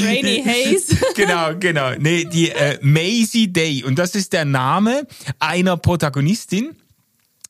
Rainy Haze. genau, genau. Nee, die äh, Maisie Day. Und das ist der Name einer Protagonistin äh,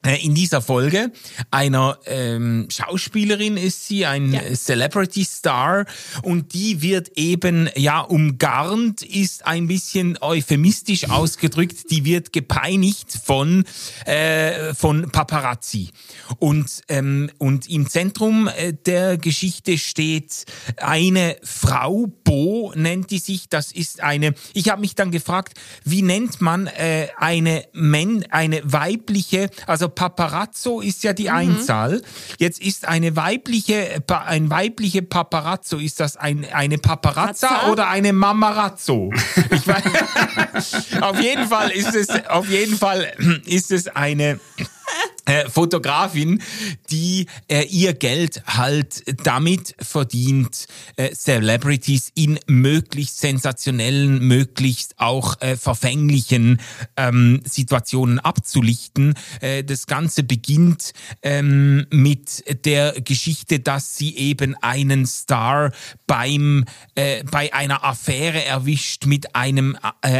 in dieser Folge. Einer ähm, Schauspielerin ist sie, ein Ja. Celebrity Star. Und die wird eben, ja, umgarnt, ist ein bisschen euphemistisch ausgedrückt, die wird gepeinigt von, äh, von Paparazzi. Und, ähm, und im Zentrum äh, der Geschichte steht eine Frau, Bo nennt die sich, das ist eine, ich habe mich dann gefragt, wie nennt man äh, eine, Men, eine weibliche, also Paparazzo ist ja die Einzahl, jetzt ist eine weibliche, ein weibliche Paparazzo, ist das ein, eine Paparazza Pazza? oder eine Mamarazzo? Ich weiß, auf jeden Fall ist es, auf jeden Fall ist es eine, äh, Fotografin, die äh, ihr Geld halt damit verdient, äh, Celebrities in möglichst sensationellen, möglichst auch äh, verfänglichen ähm, Situationen abzulichten. Äh, das Ganze beginnt ähm, mit der Geschichte, dass sie eben einen Star beim bei einer Affäre erwischt mit einem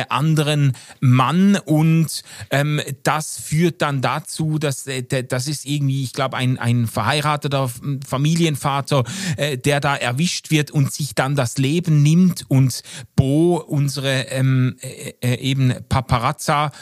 anderen Mann und ähm, das führt dann dazu, dass äh, das ist irgendwie, ich glaube, ein, ein verheirateter Familienvater, äh, der da erwischt wird und sich dann das Leben nimmt und Bo, unsere ähm, äh, äh, eben Paparazza,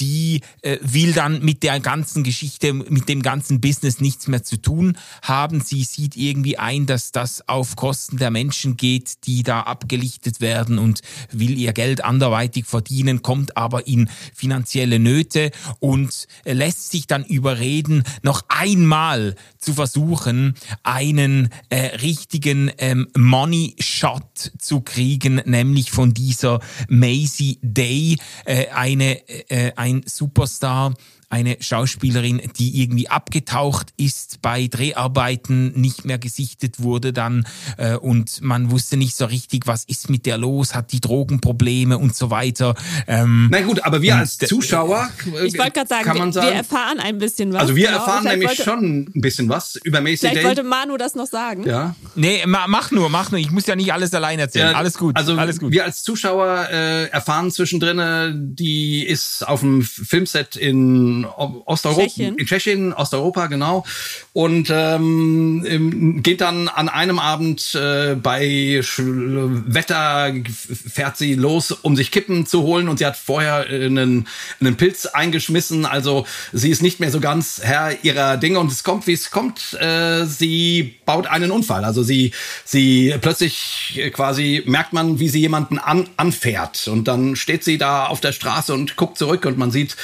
die äh, will dann mit der ganzen Geschichte, mit dem ganzen Business nichts mehr zu tun haben. Sie sieht irgendwie ein, dass das auf Kosten der Menschen geht, die da abgelichtet werden und will ihr Geld anderweitig verdienen, kommt aber in finanzielle Nöte und äh, lässt sich dann überreden, noch einmal zu versuchen, einen äh, richtigen ähm, Money Shot zu kriegen, nämlich von dieser Maisie Day, äh, eine äh, ein Superstar, eine Schauspielerin, die irgendwie abgetaucht ist bei Dreharbeiten, nicht mehr gesichtet wurde dann äh, und man wusste nicht so richtig, was ist mit der los, hat die Drogenprobleme und so weiter. Ähm, Na gut, aber wir als Zuschauer, äh, Ich wollte gerade sagen, kann man wir, sagen, wir erfahren ein bisschen was. also wir genau. erfahren Vielleicht nämlich wollte, schon ein bisschen was über Macy Vielleicht Day. wollte Manu das noch sagen. ja. nee, ma, mach nur, mach nur. Ich muss ja nicht alles allein erzählen. Ja, alles gut, Also alles gut. wir als Zuschauer äh, erfahren zwischendrin, äh, die ist auf dem Filmset in Osteuropa, Tschechien. in Tschechien, Osteuropa genau, und ähm, ähm, geht dann an einem Abend äh, bei Sch Wetter fährt sie los, um sich Kippen zu holen, und sie hat vorher äh, einen, einen Pilz eingeschmissen. Also sie ist nicht mehr so ganz Herr ihrer Dinge und es kommt, wie es kommt. Äh, sie baut einen Unfall. Also sie, sie plötzlich äh, quasi merkt man, wie sie jemanden an, anfährt und dann steht sie da auf der Straße und guckt zurück und man sieht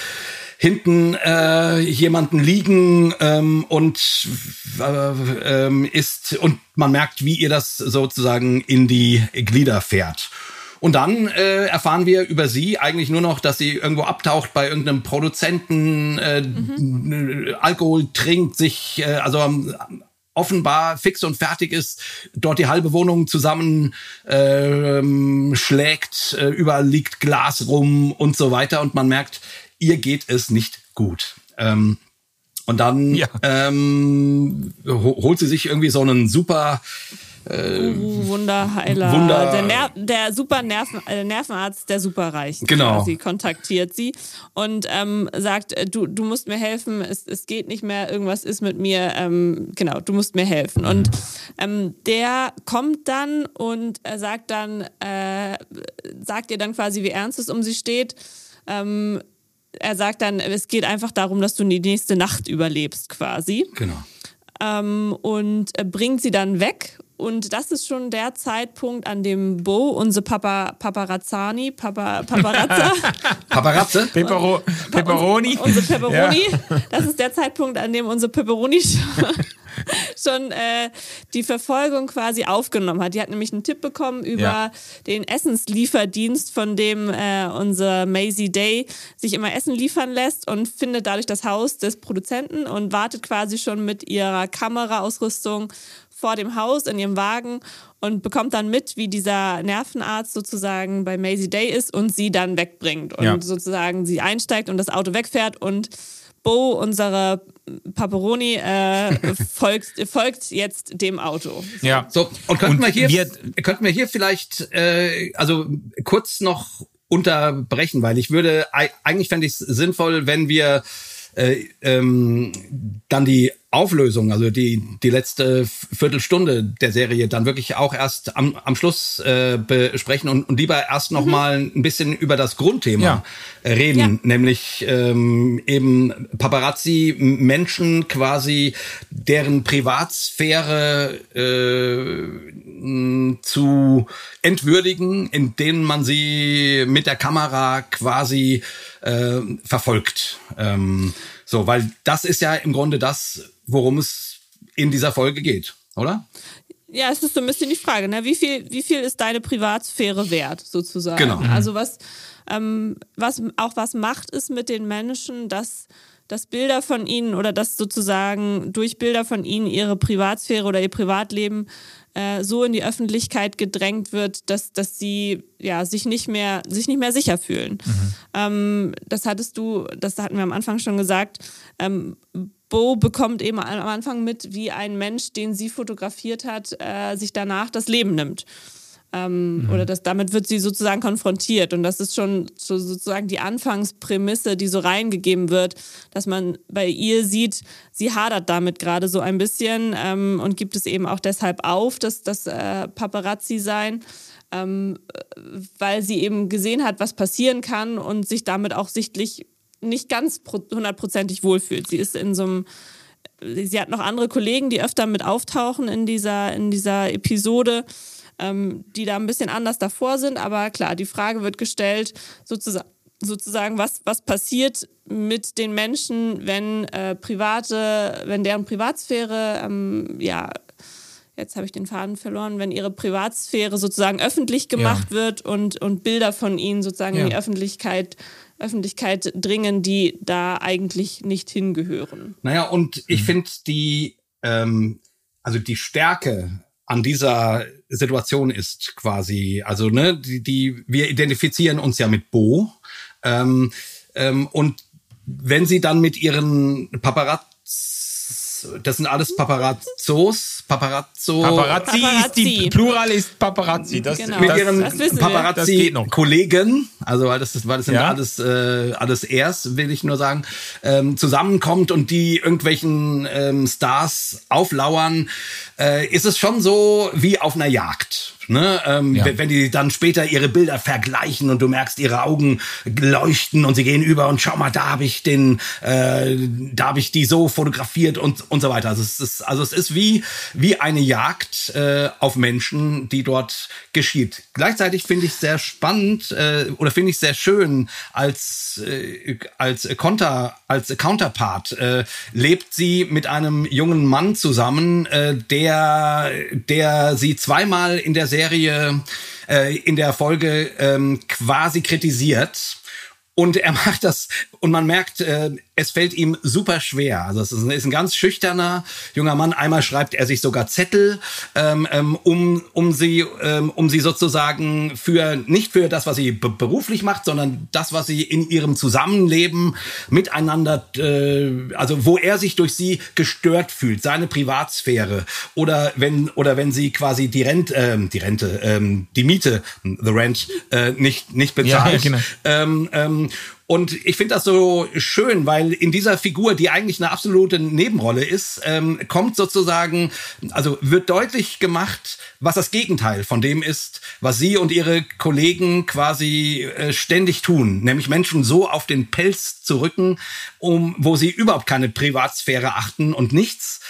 hinten äh, jemanden liegen ähm, und äh, ähm, ist und man merkt, wie ihr das sozusagen in die Glieder fährt. Und dann äh, erfahren wir über sie eigentlich nur noch, dass sie irgendwo abtaucht bei irgendeinem Produzenten, äh, mhm. Alkohol trinkt, sich äh, also offenbar fix und fertig ist, dort die halbe Wohnung zusammen ähm, schlägt, äh, überall liegt Glas rum und so weiter und man merkt, ihr geht es nicht gut. Ähm, und dann ja. ähm, holt sie sich irgendwie so einen super äh, uh, Wunderheiler. Wunder der, Ner der super Nerven äh, Nervenarzt der Superreichen. Genau. Sie kontaktiert sie und ähm, sagt, äh, du, du musst mir helfen, es, es geht nicht mehr, irgendwas ist mit mir, ähm, genau, du musst mir helfen. Und ähm, der kommt dann und er sagt dann, äh, sagt ihr dann quasi, wie ernst es um sie steht. Ähm, er sagt dann, es geht einfach darum, dass du die nächste Nacht überlebst, quasi. Genau. Ähm, und bringt sie dann weg und das ist schon der Zeitpunkt, an dem Bo, unsere Papa, Paparazzani, Papa, Paparazza. Paparazze? Pepero, Pepperoni. Unsere Pepperoni. Ja. Das ist der Zeitpunkt, an dem unsere Pepperoni schon, schon äh, die Verfolgung quasi aufgenommen hat. Die hat nämlich einen Tipp bekommen über ja. den Essenslieferdienst, von dem äh, unser Maisie Day sich immer Essen liefern lässt und findet dadurch das Haus des Produzenten und wartet quasi schon mit ihrer Kameraausrüstung vor dem Haus in ihrem Wagen und bekommt dann mit, wie dieser Nervenarzt sozusagen bei Maisie Day ist und sie dann wegbringt und ja. sozusagen sie einsteigt und das Auto wegfährt und Bo, unsere Paperoni, äh, folgt, folgt jetzt dem Auto. Ja. So, und könnten und wir hier, wir, könnten wir hier vielleicht, äh, also kurz noch unterbrechen, weil ich würde, eigentlich fände ich es sinnvoll, wenn wir äh, ähm, dann die Auflösung, also die, die letzte Viertelstunde der Serie dann wirklich auch erst am, am Schluss äh, besprechen und, und lieber erst noch mhm. mal ein bisschen über das Grundthema ja. reden, ja. nämlich ähm, eben Paparazzi, Menschen quasi, deren Privatsphäre äh, zu entwürdigen, indem man sie mit der Kamera quasi äh, verfolgt. Ähm, so, weil das ist ja im Grunde das, worum es in dieser Folge geht, oder? Ja, es ist so ein bisschen die Frage, ne? Wie viel, wie viel ist deine Privatsphäre wert, sozusagen? Genau. Also was, ähm, was auch was macht es mit den Menschen, dass dass Bilder von ihnen oder dass sozusagen durch Bilder von ihnen ihre Privatsphäre oder ihr Privatleben äh, so in die Öffentlichkeit gedrängt wird, dass, dass sie ja sich nicht mehr sich nicht mehr sicher fühlen. Mhm. Ähm, das hattest du, das hatten wir am Anfang schon gesagt. Ähm, Bo bekommt eben am Anfang mit, wie ein Mensch, den sie fotografiert hat, äh, sich danach das Leben nimmt. Ähm, mhm. Oder das, damit wird sie sozusagen konfrontiert. Und das ist schon so sozusagen die Anfangsprämisse, die so reingegeben wird, dass man bei ihr sieht, sie hadert damit gerade so ein bisschen ähm, und gibt es eben auch deshalb auf, dass das äh, Paparazzi sein. Ähm, weil sie eben gesehen hat, was passieren kann und sich damit auch sichtlich nicht ganz hundertprozentig wohlfühlt. Sie ist in so einem sie hat noch andere Kollegen, die öfter mit auftauchen in dieser, in dieser Episode, ähm, die da ein bisschen anders davor sind. Aber klar, die Frage wird gestellt, sozusagen, sozusagen was, was passiert mit den Menschen, wenn äh, private, wenn deren Privatsphäre, ähm, ja, jetzt habe ich den Faden verloren, wenn ihre Privatsphäre sozusagen öffentlich gemacht ja. wird und, und Bilder von ihnen sozusagen ja. in die Öffentlichkeit Öffentlichkeit dringen, die da eigentlich nicht hingehören. Naja, und ich mhm. finde die, ähm, also die Stärke an dieser Situation ist quasi, also ne, die, die wir identifizieren uns ja mit Bo ähm, ähm, und wenn sie dann mit ihren Paparazzi das sind alles Paparazzos, Paparazzo. Paparazzi, Paparazzi. ist die Plural ist Paparazzi. Das, genau. Mit ihren Paparazzi-Kollegen, also weil das, weil das sind ja. alles, äh, alles erst, will ich nur sagen, ähm, zusammenkommt und die irgendwelchen ähm, Stars auflauern, äh, ist es schon so wie auf einer Jagd Ne? Ähm, ja. Wenn die dann später ihre Bilder vergleichen und du merkst, ihre Augen leuchten und sie gehen über und schau mal, da habe ich den, äh, da habe ich die so fotografiert und und so weiter. Also es ist, also es ist wie wie eine Jagd äh, auf Menschen, die dort geschieht. Gleichzeitig finde ich sehr spannend äh, oder finde ich sehr schön als äh, als Konter als Counterpart äh, lebt sie mit einem jungen Mann zusammen, äh, der der sie zweimal in der Serie, äh, in der Folge ähm, quasi kritisiert. Und er macht das, und man merkt, äh, es fällt ihm super schwer. Also es ist ein, ist ein ganz schüchterner junger Mann. Einmal schreibt er sich sogar Zettel, ähm, ähm, um, um sie, ähm, um sie sozusagen für nicht für das, was sie beruflich macht, sondern das, was sie in ihrem Zusammenleben miteinander, äh, also wo er sich durch sie gestört fühlt, seine Privatsphäre oder wenn oder wenn sie quasi die Rente, ähm, die Rente, ähm, die Miete, the rent, äh, nicht nicht bezahlt. Ja, ja, genau. ähm, ähm, und ich finde das so schön, weil in dieser Figur, die eigentlich eine absolute Nebenrolle ist, ähm, kommt sozusagen, also wird deutlich gemacht, was das Gegenteil von dem ist, was sie und ihre Kollegen quasi äh, ständig tun, nämlich Menschen so auf den Pelz zu rücken, um, wo sie überhaupt keine Privatsphäre achten und nichts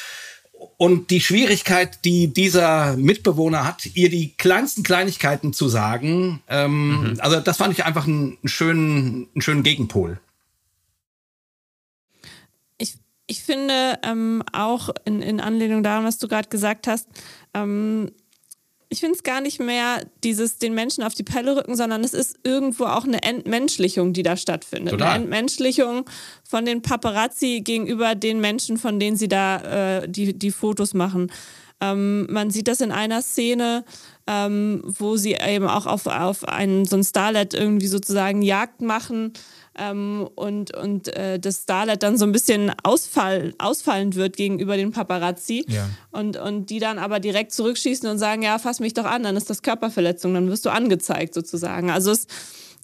und die Schwierigkeit, die dieser Mitbewohner hat, ihr die kleinsten Kleinigkeiten zu sagen, ähm, mhm. also das fand ich einfach einen schönen, einen schönen Gegenpol. Ich, ich finde ähm, auch in, in Anlehnung daran, was du gerade gesagt hast, ähm, ich finde es gar nicht mehr dieses den Menschen auf die Pelle rücken, sondern es ist irgendwo auch eine Entmenschlichung, die da stattfindet. Total. Eine Entmenschlichung von den Paparazzi gegenüber den Menschen, von denen sie da äh, die, die Fotos machen. Ähm, man sieht das in einer Szene, ähm, wo sie eben auch auf, auf einen, so ein Starlet irgendwie sozusagen Jagd machen ähm, und, und äh, das Starlet dann so ein bisschen ausfall, ausfallend wird gegenüber den Paparazzi ja. und, und die dann aber direkt zurückschießen und sagen, ja, fass mich doch an, dann ist das Körperverletzung, dann wirst du angezeigt sozusagen. Also es,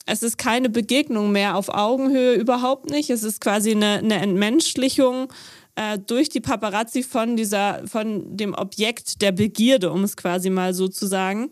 es ist keine Begegnung mehr auf Augenhöhe, überhaupt nicht. Es ist quasi eine, eine Entmenschlichung äh, durch die Paparazzi von dieser, von dem Objekt der Begierde, um es quasi mal so zu sagen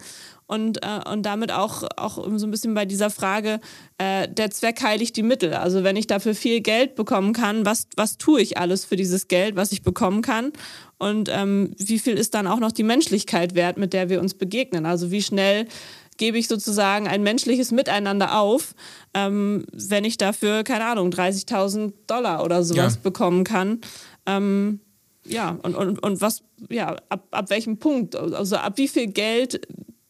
und, äh, und damit auch, auch so ein bisschen bei dieser Frage, äh, der Zweck heiligt die Mittel. Also wenn ich dafür viel Geld bekommen kann, was, was tue ich alles für dieses Geld, was ich bekommen kann? Und ähm, wie viel ist dann auch noch die Menschlichkeit wert, mit der wir uns begegnen? Also wie schnell gebe ich sozusagen ein menschliches Miteinander auf, ähm, wenn ich dafür, keine Ahnung, 30.000 Dollar oder sowas ja. bekommen kann. Ähm, ja, und, und, und was, ja, ab, ab welchem Punkt, also ab wie viel Geld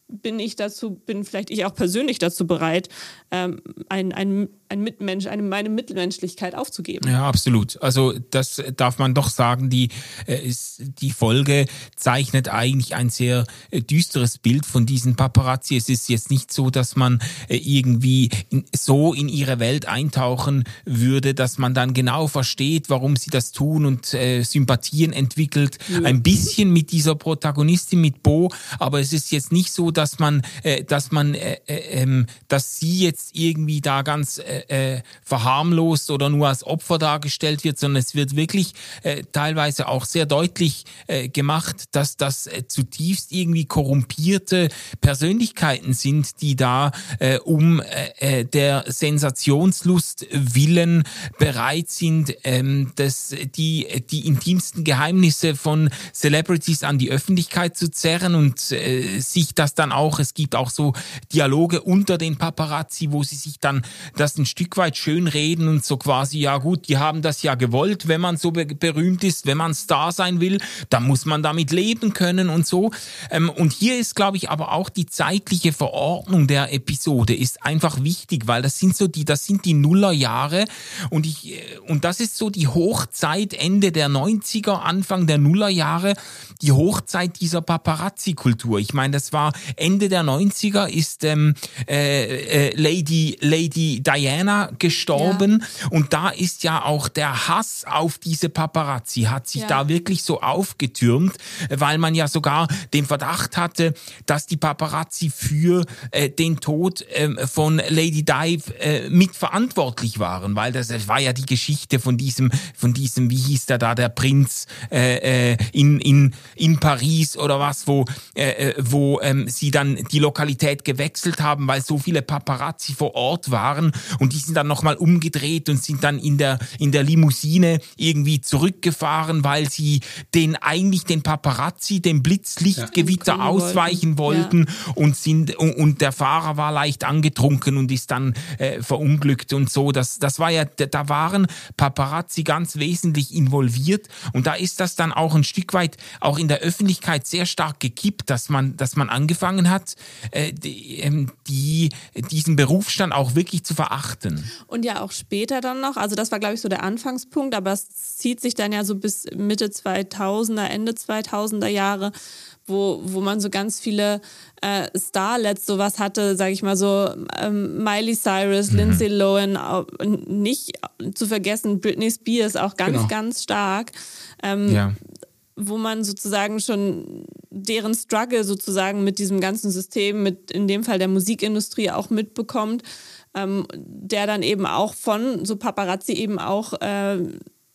bin ich dazu, bin vielleicht ich auch persönlich dazu bereit, ähm, ein, ein, ein Mitmensch, eine, meine Mitmenschlichkeit aufzugeben. Ja, absolut. Also das darf man doch sagen, die, äh, ist, die Folge zeichnet eigentlich ein sehr äh, düsteres Bild von diesen Paparazzi. Es ist jetzt nicht so, dass man äh, irgendwie so in ihre Welt eintauchen würde, dass man dann genau versteht, warum sie das tun und äh, Sympathien entwickelt. Ja. Ein bisschen mit dieser Protagonistin, mit Bo, aber es ist jetzt nicht so, dass man, äh, dass man, äh, äh, ähm, dass sie jetzt irgendwie da ganz äh, äh, verharmlost oder nur als Opfer dargestellt wird, sondern es wird wirklich äh, teilweise auch sehr deutlich äh, gemacht, dass das äh, zutiefst irgendwie korrumpierte Persönlichkeiten sind, die da äh, um äh, äh der Sensationslust willen bereit sind, ähm, das, die, die intimsten Geheimnisse von Celebrities an die Öffentlichkeit zu zerren und äh, sich das dann auch, es gibt auch so Dialoge unter den Paparazzi, wo sie sich dann das ein Stück weit schön reden und so quasi, ja gut, die haben das ja gewollt, wenn man so berühmt ist, wenn man Star sein will, dann muss man damit leben können und so. Ähm, und hier ist, glaube ich, aber auch die zeitliche Verordnung der Episode ist einfach wichtig, weil das sind so die, das sind die Nullerjahre und ich, äh, und das ist so die Hochzeit Ende der 90er, Anfang der Nullerjahre, die Hochzeit dieser Paparazzi-Kultur. Ich meine, das war Ende der 90er ist ähm, äh, äh, Lady, Lady Diana Diana gestorben ja. und da ist ja auch der Hass auf diese Paparazzi hat sich ja. da wirklich so aufgetürmt, weil man ja sogar den Verdacht hatte, dass die Paparazzi für äh, den Tod äh, von Lady Di äh, mitverantwortlich waren, weil das, das war ja die Geschichte von diesem, von diesem, wie hieß der da, der Prinz äh, äh, in, in, in Paris oder was, wo, äh, äh wo ähm, sie dann die Lokalität gewechselt haben, weil so viele Paparazzi vor Ort waren und die sind dann nochmal umgedreht und sind dann in der, in der Limousine irgendwie zurückgefahren, weil sie den eigentlich den Paparazzi, dem Blitzlichtgewitter ja, ausweichen wollten, wollten ja. und sind und, und, der Fahrer war leicht angetrunken und ist dann äh, verunglückt und so. Das, das war ja, da waren Paparazzi ganz wesentlich involviert und da ist das dann auch ein Stück weit auch in der Öffentlichkeit sehr stark gekippt, dass man, dass man angefangen hat, äh, die, ähm, die, diesen Berufsstand auch wirklich zu verachten. Und ja auch später dann noch, also das war glaube ich so der Anfangspunkt, aber es zieht sich dann ja so bis Mitte 2000er, Ende 2000er Jahre, wo, wo man so ganz viele äh, Starlets sowas hatte, sage ich mal so, ähm, Miley Cyrus, mhm. Lindsay Lohan, nicht zu vergessen, Britney Spears auch ganz, genau. ganz stark. Ähm, ja wo man sozusagen schon deren Struggle sozusagen mit diesem ganzen System, mit in dem Fall der Musikindustrie auch mitbekommt, ähm, der dann eben auch von so Paparazzi eben auch äh,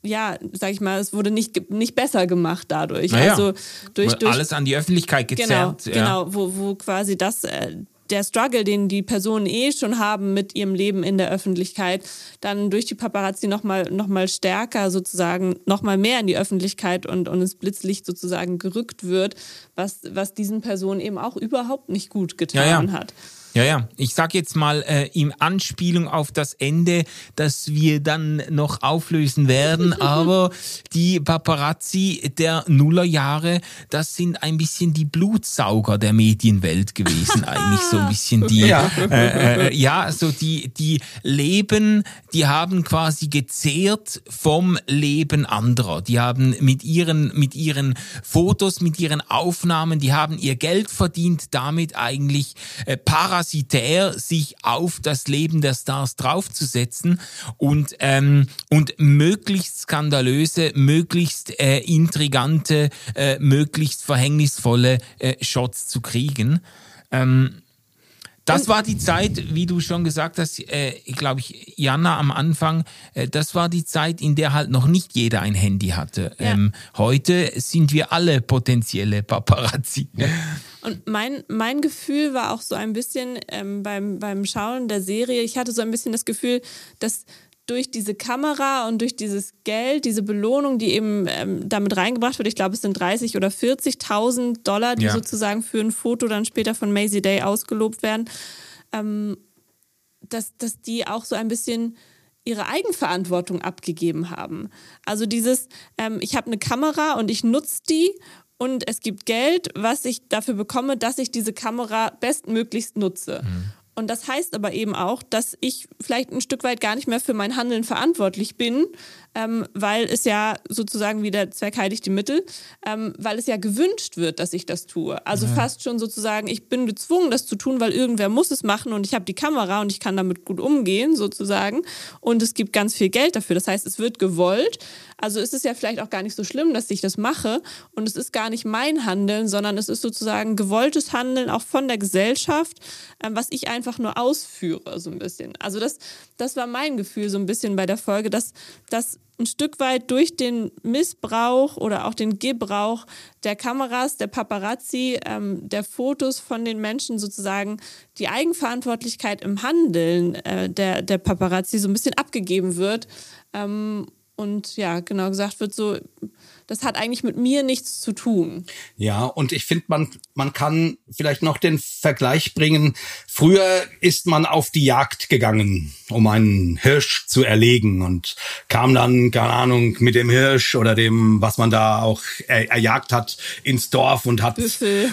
ja, sag ich mal, es wurde nicht, nicht besser gemacht dadurch. Naja, also durch, durch alles an die Öffentlichkeit gezerrt. Genau, ja. genau wo, wo quasi das äh, der Struggle, den die Personen eh schon haben mit ihrem Leben in der Öffentlichkeit, dann durch die Paparazzi nochmal noch mal stärker sozusagen, nochmal mehr in die Öffentlichkeit und, und ins Blitzlicht sozusagen gerückt wird, was, was diesen Personen eben auch überhaupt nicht gut getan ja, ja. hat. Ja, ja. Ich sag jetzt mal äh, in Anspielung auf das Ende, das wir dann noch auflösen werden. Aber die Paparazzi der Nullerjahre, das sind ein bisschen die Blutsauger der Medienwelt gewesen. Eigentlich so ein bisschen die, ja, äh, äh, ja so die, die leben, die haben quasi gezehrt vom Leben anderer. Die haben mit ihren, mit ihren Fotos, mit ihren Aufnahmen, die haben ihr Geld verdient, damit eigentlich äh, Paras parasitär sich auf das Leben der Stars draufzusetzen und, ähm, und möglichst skandalöse, möglichst äh, intrigante, äh, möglichst verhängnisvolle äh, Shots zu kriegen. Ähm, das war die Zeit, wie du schon gesagt hast, äh, glaube ich, Jana am Anfang, äh, das war die Zeit, in der halt noch nicht jeder ein Handy hatte. Ja. Ähm, heute sind wir alle potenzielle Paparazzi. Und mein, mein Gefühl war auch so ein bisschen ähm, beim, beim Schauen der Serie, ich hatte so ein bisschen das Gefühl, dass durch diese Kamera und durch dieses Geld, diese Belohnung, die eben ähm, damit reingebracht wird, ich glaube, es sind 30 oder 40.000 Dollar, die ja. sozusagen für ein Foto dann später von Maisie Day ausgelobt werden, ähm, dass, dass die auch so ein bisschen ihre Eigenverantwortung abgegeben haben. Also dieses, ähm, ich habe eine Kamera und ich nutze die und es gibt Geld, was ich dafür bekomme, dass ich diese Kamera bestmöglichst nutze. Mhm. Und das heißt aber eben auch, dass ich vielleicht ein Stück weit gar nicht mehr für mein Handeln verantwortlich bin, ähm, weil es ja sozusagen wie der Zweck heiligt die Mittel, ähm, weil es ja gewünscht wird, dass ich das tue. Also ja. fast schon sozusagen, ich bin gezwungen, das zu tun, weil irgendwer muss es machen und ich habe die Kamera und ich kann damit gut umgehen, sozusagen. Und es gibt ganz viel Geld dafür. Das heißt, es wird gewollt. Also ist es ja vielleicht auch gar nicht so schlimm, dass ich das mache. Und es ist gar nicht mein Handeln, sondern es ist sozusagen gewolltes Handeln auch von der Gesellschaft, ähm, was ich einfach nur ausführe, so ein bisschen. Also das, das war mein Gefühl so ein bisschen bei der Folge, dass, dass ein Stück weit durch den Missbrauch oder auch den Gebrauch der Kameras, der Paparazzi, ähm, der Fotos von den Menschen sozusagen die Eigenverantwortlichkeit im Handeln äh, der, der Paparazzi so ein bisschen abgegeben wird. Ähm, und ja, genau gesagt wird so, das hat eigentlich mit mir nichts zu tun. Ja, und ich finde, man, man kann vielleicht noch den Vergleich bringen. Früher ist man auf die Jagd gegangen, um einen Hirsch zu erlegen und kam dann, keine Ahnung, mit dem Hirsch oder dem, was man da auch er, erjagt hat, ins Dorf und hat, äh,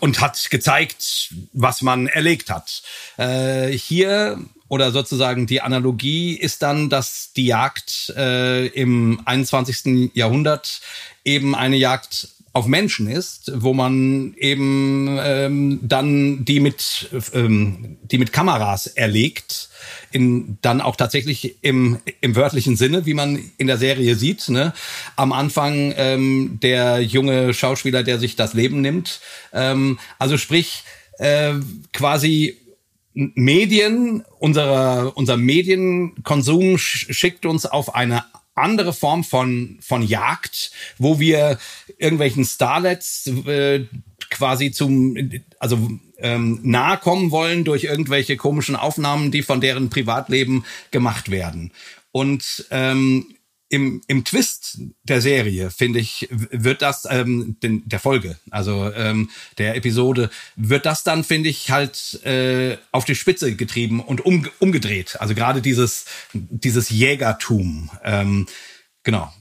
und hat gezeigt, was man erlegt hat. Äh, hier oder sozusagen die Analogie ist dann, dass die Jagd äh, im 21. Jahrhundert eben eine Jagd auf Menschen ist, wo man eben ähm, dann die mit ähm, die mit Kameras erlegt, in dann auch tatsächlich im im wörtlichen Sinne, wie man in der Serie sieht. Ne? Am Anfang ähm, der junge Schauspieler, der sich das Leben nimmt. Ähm, also sprich äh, quasi Medien, unser, unser Medienkonsum schickt uns auf eine andere Form von, von Jagd, wo wir irgendwelchen Starlets äh, quasi zum, also ähm, nahe kommen wollen durch irgendwelche komischen Aufnahmen, die von deren Privatleben gemacht werden. Und ähm, im, im Twist der Serie, finde ich, wird das, ähm, den, der Folge, also ähm, der Episode, wird das dann, finde ich, halt äh, auf die Spitze getrieben und um, umgedreht. Also gerade dieses, dieses Jägertum. Ähm, genau.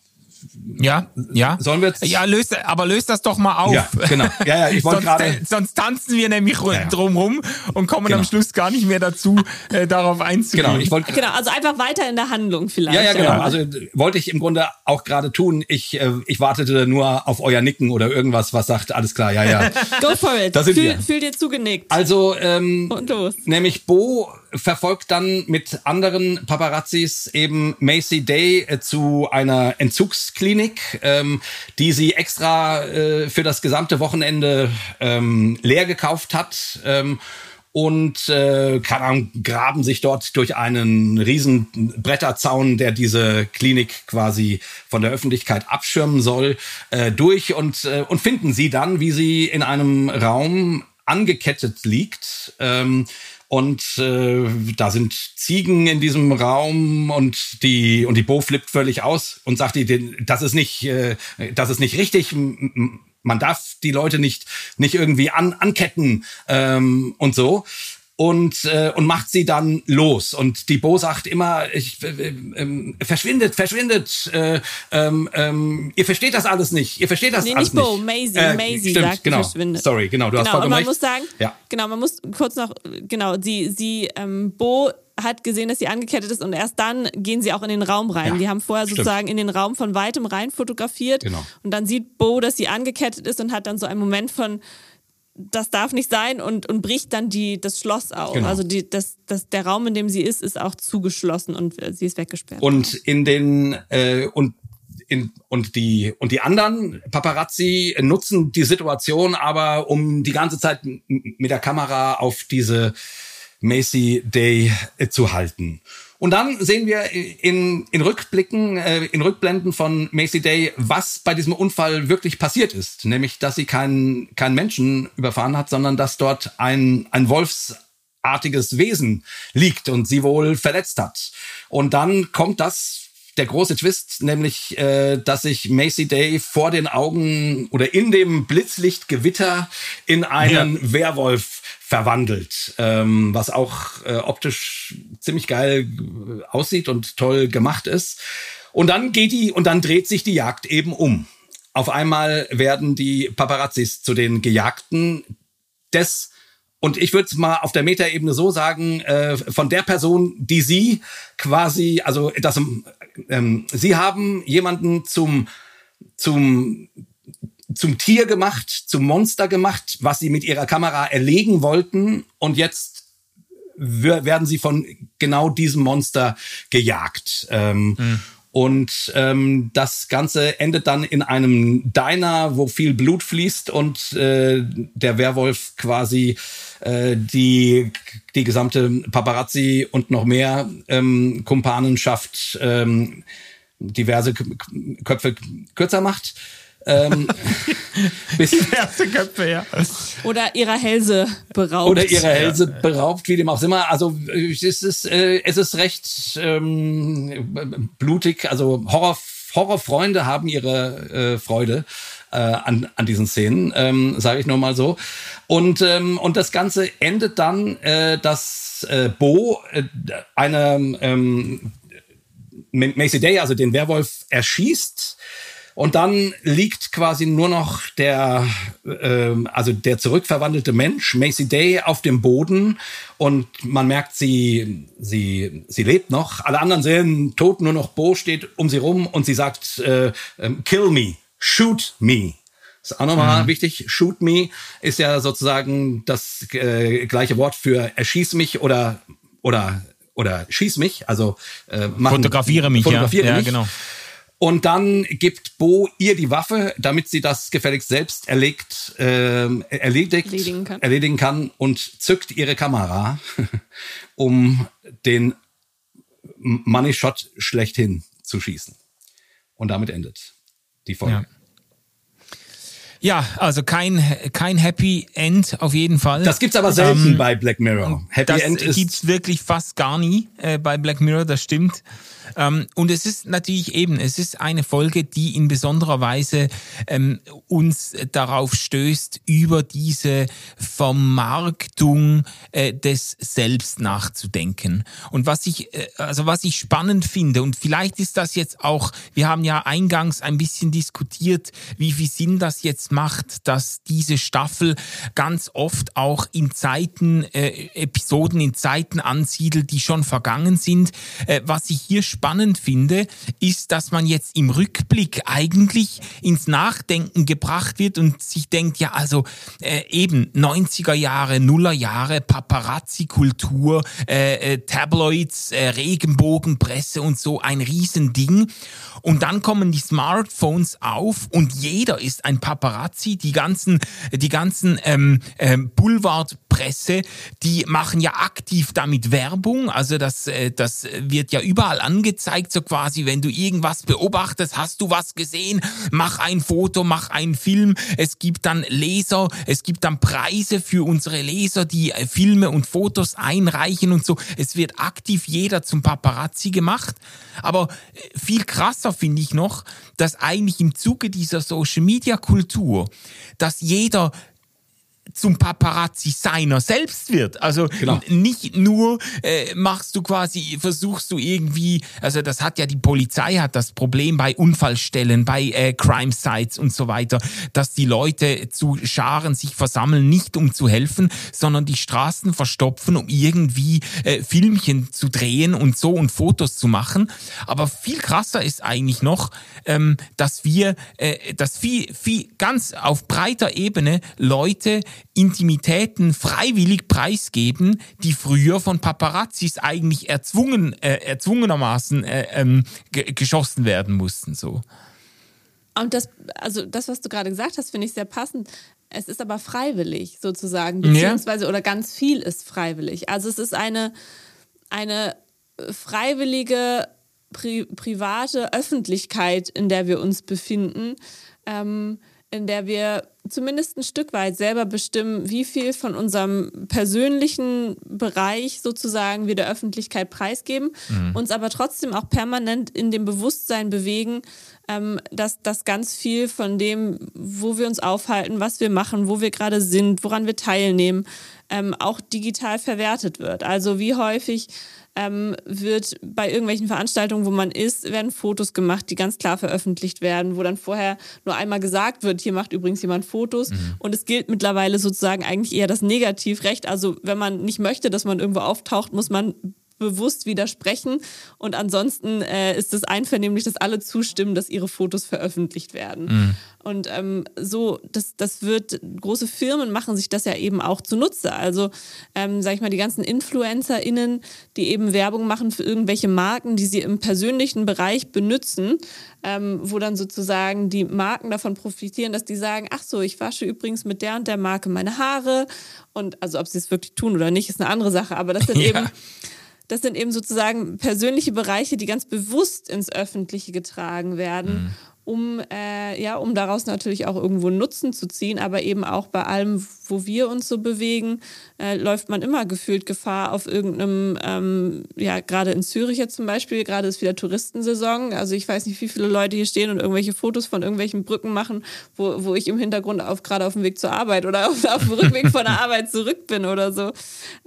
Ja, ja. Sollen wir jetzt? Ja, löst, aber löst das doch mal auf. Ja, genau. Ja, ja, ich wollte gerade. Sonst tanzen wir nämlich ja, ja. drumrum und kommen genau. am Schluss gar nicht mehr dazu, äh, darauf einzugehen. Genau, ich wollte. Genau, also einfach weiter in der Handlung vielleicht. Ja, ja, genau. Also wollte ich im Grunde auch gerade tun. Ich, äh, ich wartete nur auf euer Nicken oder irgendwas, was sagt, alles klar, ja, ja. Go for it. Da sind fühl, wir. fühl dir zugenickt. Also, ähm, und los. nämlich Bo verfolgt dann mit anderen Paparazzis eben Macy Day äh, zu einer Entzugsklinik, ähm, die sie extra äh, für das gesamte Wochenende ähm, leer gekauft hat. Ähm, und äh, Ahnung, graben sich dort durch einen riesen Bretterzaun, der diese Klinik quasi von der Öffentlichkeit abschirmen soll, äh, durch und, äh, und finden sie dann, wie sie in einem Raum angekettet liegt. Ähm, und äh, da sind Ziegen in diesem Raum und die und die Bo flippt völlig aus und sagt, die, das ist nicht, äh, das ist nicht richtig. Man darf die Leute nicht nicht irgendwie an, anketten ähm, und so und, äh, und macht sie dann los. Und die Bo sagt immer, ich, äh, äh, verschwindet, verschwindet. Äh, ähm, ähm, ihr versteht das alles nicht. Ihr versteht das nee, alles nicht. Bo, Maisie, äh, Maisie stimmt, sagt, genau. verschwindet. Sorry, genau, du genau, hast vollkommen und man recht. muss sagen, ja. genau, man muss kurz noch, genau, sie, sie, ähm, Bo hat gesehen, dass sie angekettet ist und erst dann gehen sie auch in den Raum rein. Ja, die haben vorher stimmt. sozusagen in den Raum von weitem rein fotografiert Genau. und dann sieht Bo, dass sie angekettet ist und hat dann so einen Moment von das darf nicht sein und, und bricht dann die, das Schloss auf. Genau. Also die, das, das, der Raum, in dem sie ist, ist auch zugeschlossen und äh, sie ist weggesperrt. Und in den äh, und in, und die und die anderen Paparazzi nutzen die Situation aber um die ganze Zeit mit der Kamera auf diese Macy Day äh, zu halten. Und dann sehen wir in, in Rückblicken, äh, in Rückblenden von Macy Day, was bei diesem Unfall wirklich passiert ist. Nämlich, dass sie keinen keinen Menschen überfahren hat, sondern dass dort ein, ein wolfsartiges Wesen liegt und sie wohl verletzt hat. Und dann kommt das der große Twist, nämlich, äh, dass sich Macy Day vor den Augen oder in dem Blitzlichtgewitter in einen Ja. Werwolf verwandelt, ähm, was auch äh, optisch ziemlich geil äh, aussieht und toll gemacht ist. Und dann geht die und dann dreht sich die Jagd eben um. Auf einmal werden die Paparazzis zu den Gejagten des und ich würde es mal auf der Metaebene so sagen, äh, von der Person, die Sie quasi, also das, ähm, Sie haben jemanden zum, zum, zum Tier gemacht, zum Monster gemacht, was Sie mit Ihrer Kamera erlegen wollten und jetzt wer- werden Sie von genau diesem Monster gejagt. Ähm, Und ähm, das Ganze endet dann in einem Diner, wo viel Blut fließt und äh, der Werwolf quasi äh, die, die gesamte Paparazzi und noch mehr ähm, Kumpanenschaft ähm, diverse Köpfe kürzer macht. Ähm, bis, Erste Köpfe, ja. Oder ihrer Hälse beraubt. oder ihre Hälse beraubt, wie dem auch immer. Also es ist, äh, es ist recht ähm, blutig. Also Horror, Horrorfreunde haben ihre äh, Freude äh, an, an diesen Szenen, ähm, sage ich nur mal so. Und, ähm, und das Ganze endet dann, äh, dass äh, Bo äh, eine ähm, Macy Day, also den Werwolf, erschießt. Und dann liegt quasi nur noch der, ähm, also der zurückverwandelte Mensch, Macy Day, auf dem Boden und man merkt, sie, sie, sie lebt noch. Alle anderen sehen tot, nur noch Bo steht um sie rum und sie sagt, äh, ähm, kill me, shoot me. ist auch nochmal mhm. wichtig. Shoot me ist ja sozusagen das äh, gleiche Wort für erschieß mich oder oder oder schieß mich, also äh, machen, fotografiere mich, fotografiere ja. mich. ja, genau. Und dann gibt Bo ihr die Waffe, damit sie das gefälligst selbst erlegt, äh, erledigt, erledigen kann. erledigen kann und zückt ihre Kamera, um den Money Shot schlechthin zu schießen. Und damit endet die Folge. Ja. Ja, also kein, kein Happy End auf jeden Fall. Das gibt's aber selten ähm, bei Black Mirror. Happy das End ist gibt's wirklich fast gar nie äh, bei Black Mirror, das stimmt. Ähm, und es ist natürlich eben, es ist eine Folge, die in besonderer Weise ähm, uns darauf stößt, über diese Vermarktung äh, des Selbst nachzudenken. Und was ich, äh, also was ich spannend finde, und vielleicht ist das jetzt auch, wir haben ja eingangs ein bisschen diskutiert, wie viel Sinn das jetzt macht, dass diese Staffel ganz oft auch in Zeiten, äh, Episoden in Zeiten ansiedelt, die schon vergangen sind. Äh, was ich hier spannend finde, ist, dass man jetzt im Rückblick eigentlich ins Nachdenken gebracht wird und sich denkt, ja, also äh, eben 90er Jahre, Nuller Jahre, Paparazzi-Kultur, äh, äh, Tabloids, äh, Regenbogenpresse und so ein Riesending. Und dann kommen die Smartphones auf und jeder ist ein Paparazzi. Die ganzen, die ganzen ähm, ähm, Boulevardpresse, die machen ja aktiv damit Werbung. Also das, äh, das wird ja überall angezeigt, so quasi, wenn du irgendwas beobachtest, hast du was gesehen, mach ein Foto, mach einen Film. Es gibt dann Leser, es gibt dann Preise für unsere Leser, die äh, Filme und Fotos einreichen und so. Es wird aktiv jeder zum Paparazzi gemacht. Aber äh, viel krasser finde ich noch, dass eigentlich im Zuge dieser Social-Media-Kultur, dass jeder zum Paparazzi seiner selbst wird. Also genau. nicht nur äh, machst du quasi, versuchst du irgendwie, also das hat ja die Polizei hat das Problem bei Unfallstellen, bei äh, Crime Sites und so weiter, dass die Leute zu Scharen sich versammeln, nicht um zu helfen, sondern die Straßen verstopfen, um irgendwie äh, Filmchen zu drehen und so und Fotos zu machen. Aber viel krasser ist eigentlich noch, ähm, dass wir, äh, dass viel, viel ganz auf breiter Ebene Leute Intimitäten freiwillig preisgeben, die früher von Paparazzis eigentlich erzwungen, äh, erzwungenermaßen äh, ähm, geschossen werden mussten. So. Und das, also das, was du gerade gesagt hast, finde ich sehr passend. Es ist aber freiwillig sozusagen, beziehungsweise ja. oder ganz viel ist freiwillig. Also es ist eine, eine freiwillige pri private Öffentlichkeit, in der wir uns befinden. Ähm, in der wir zumindest ein Stück weit selber bestimmen, wie viel von unserem persönlichen Bereich sozusagen wir der Öffentlichkeit preisgeben, mhm. uns aber trotzdem auch permanent in dem Bewusstsein bewegen, ähm, dass das ganz viel von dem, wo wir uns aufhalten, was wir machen, wo wir gerade sind, woran wir teilnehmen, ähm, auch digital verwertet wird. Also wie häufig ähm, wird bei irgendwelchen Veranstaltungen, wo man ist, werden Fotos gemacht, die ganz klar veröffentlicht werden, wo dann vorher nur einmal gesagt wird, hier macht übrigens jemand Fotos. Mhm. Und es gilt mittlerweile sozusagen eigentlich eher das Negativrecht. Also wenn man nicht möchte, dass man irgendwo auftaucht, muss man bewusst widersprechen. Und ansonsten äh, ist es einvernehmlich, dass alle zustimmen, dass ihre Fotos veröffentlicht werden. Mhm. Und ähm, so, das, das wird, große Firmen machen sich das ja eben auch zunutze. Also, ähm, sag ich mal, die ganzen InfluencerInnen, die eben Werbung machen für irgendwelche Marken, die sie im persönlichen Bereich benutzen, ähm, wo dann sozusagen die Marken davon profitieren, dass die sagen, ach so, ich wasche übrigens mit der und der Marke meine Haare. Und also, ob sie es wirklich tun oder nicht, ist eine andere Sache. Aber das sind ja. eben das sind eben sozusagen persönliche Bereiche, die ganz bewusst ins Öffentliche getragen werden. Um, äh, ja, um daraus natürlich auch irgendwo Nutzen zu ziehen, aber eben auch bei allem, wo wir uns so bewegen, äh, läuft man immer gefühlt Gefahr auf irgendeinem, ähm, ja, gerade in Zürich jetzt zum Beispiel, gerade ist wieder Touristensaison. Also ich weiß nicht, wie viele Leute hier stehen und irgendwelche Fotos von irgendwelchen Brücken machen, wo, wo ich im Hintergrund auf, gerade auf dem Weg zur Arbeit oder auf, auf dem Rückweg von der Arbeit zurück bin oder so.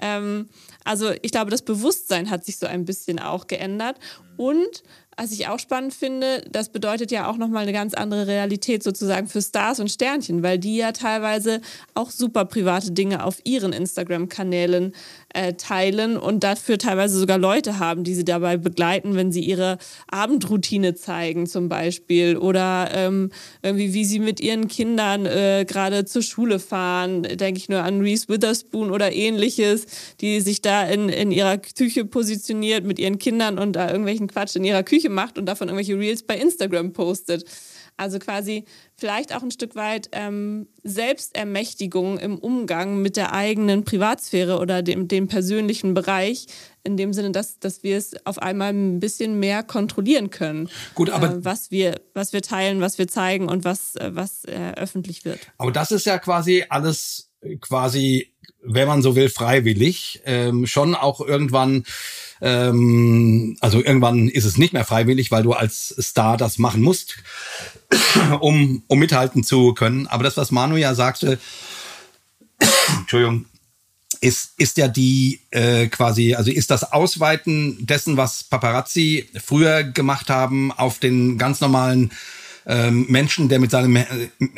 Ähm, also ich glaube, das Bewusstsein hat sich so ein bisschen auch geändert. Und was ich auch spannend finde, das bedeutet ja auch nochmal eine ganz andere Realität sozusagen für Stars und Sternchen, weil die ja teilweise auch super private Dinge auf ihren Instagram-Kanälen äh, teilen und dafür teilweise sogar Leute haben, die sie dabei begleiten, wenn sie ihre Abendroutine zeigen zum Beispiel oder ähm, irgendwie wie sie mit ihren Kindern äh, gerade zur Schule fahren. Denke ich nur an Reese Witherspoon oder ähnliches, die sich da in, in ihrer Küche positioniert mit ihren Kindern und da irgendwelchen Quatsch in ihrer Küche macht und davon irgendwelche Reels bei Instagram postet. Also quasi vielleicht auch ein Stück weit ähm, Selbstermächtigung im Umgang mit der eigenen Privatsphäre oder dem, dem persönlichen Bereich, in dem Sinne, dass, dass wir es auf einmal ein bisschen mehr kontrollieren können. Gut, aber äh, was, wir, was wir teilen, was wir zeigen und was, äh, was äh, öffentlich wird. Aber das ist ja quasi alles quasi, wenn man so will, freiwillig. Ähm, schon auch irgendwann ähm, also irgendwann ist es nicht mehr freiwillig, weil du als Star das machen musst, um, um mithalten zu können. Aber das, was Manu ja sagte, Entschuldigung, ist, ist ja die äh, quasi, also ist das Ausweiten dessen, was Paparazzi früher gemacht haben, auf den ganz normalen ähm, Menschen, der mit seinem,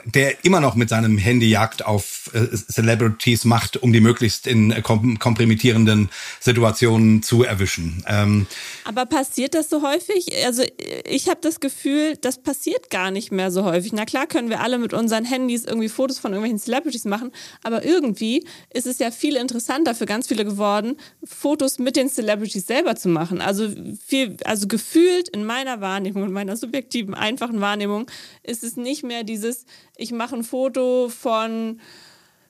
der immer noch mit seinem Handy Jagd auf äh, Celebrities macht, um die möglichst in äh, kom kompromittierenden Situationen zu erwischen. Ähm, Aber passiert das so häufig? Also ich habe das Gefühl, das passiert gar nicht mehr so häufig. Na klar können wir alle mit unseren Handys irgendwie Fotos von irgendwelchen Celebrities machen, aber irgendwie ist es ja viel interessanter für ganz viele geworden, Fotos mit den Celebrities selber zu machen. Also viel, also gefühlt in meiner Wahrnehmung, in meiner subjektiven, einfachen Wahrnehmung Wahrnehmung ist es nicht mehr dieses, ich mache ein Foto von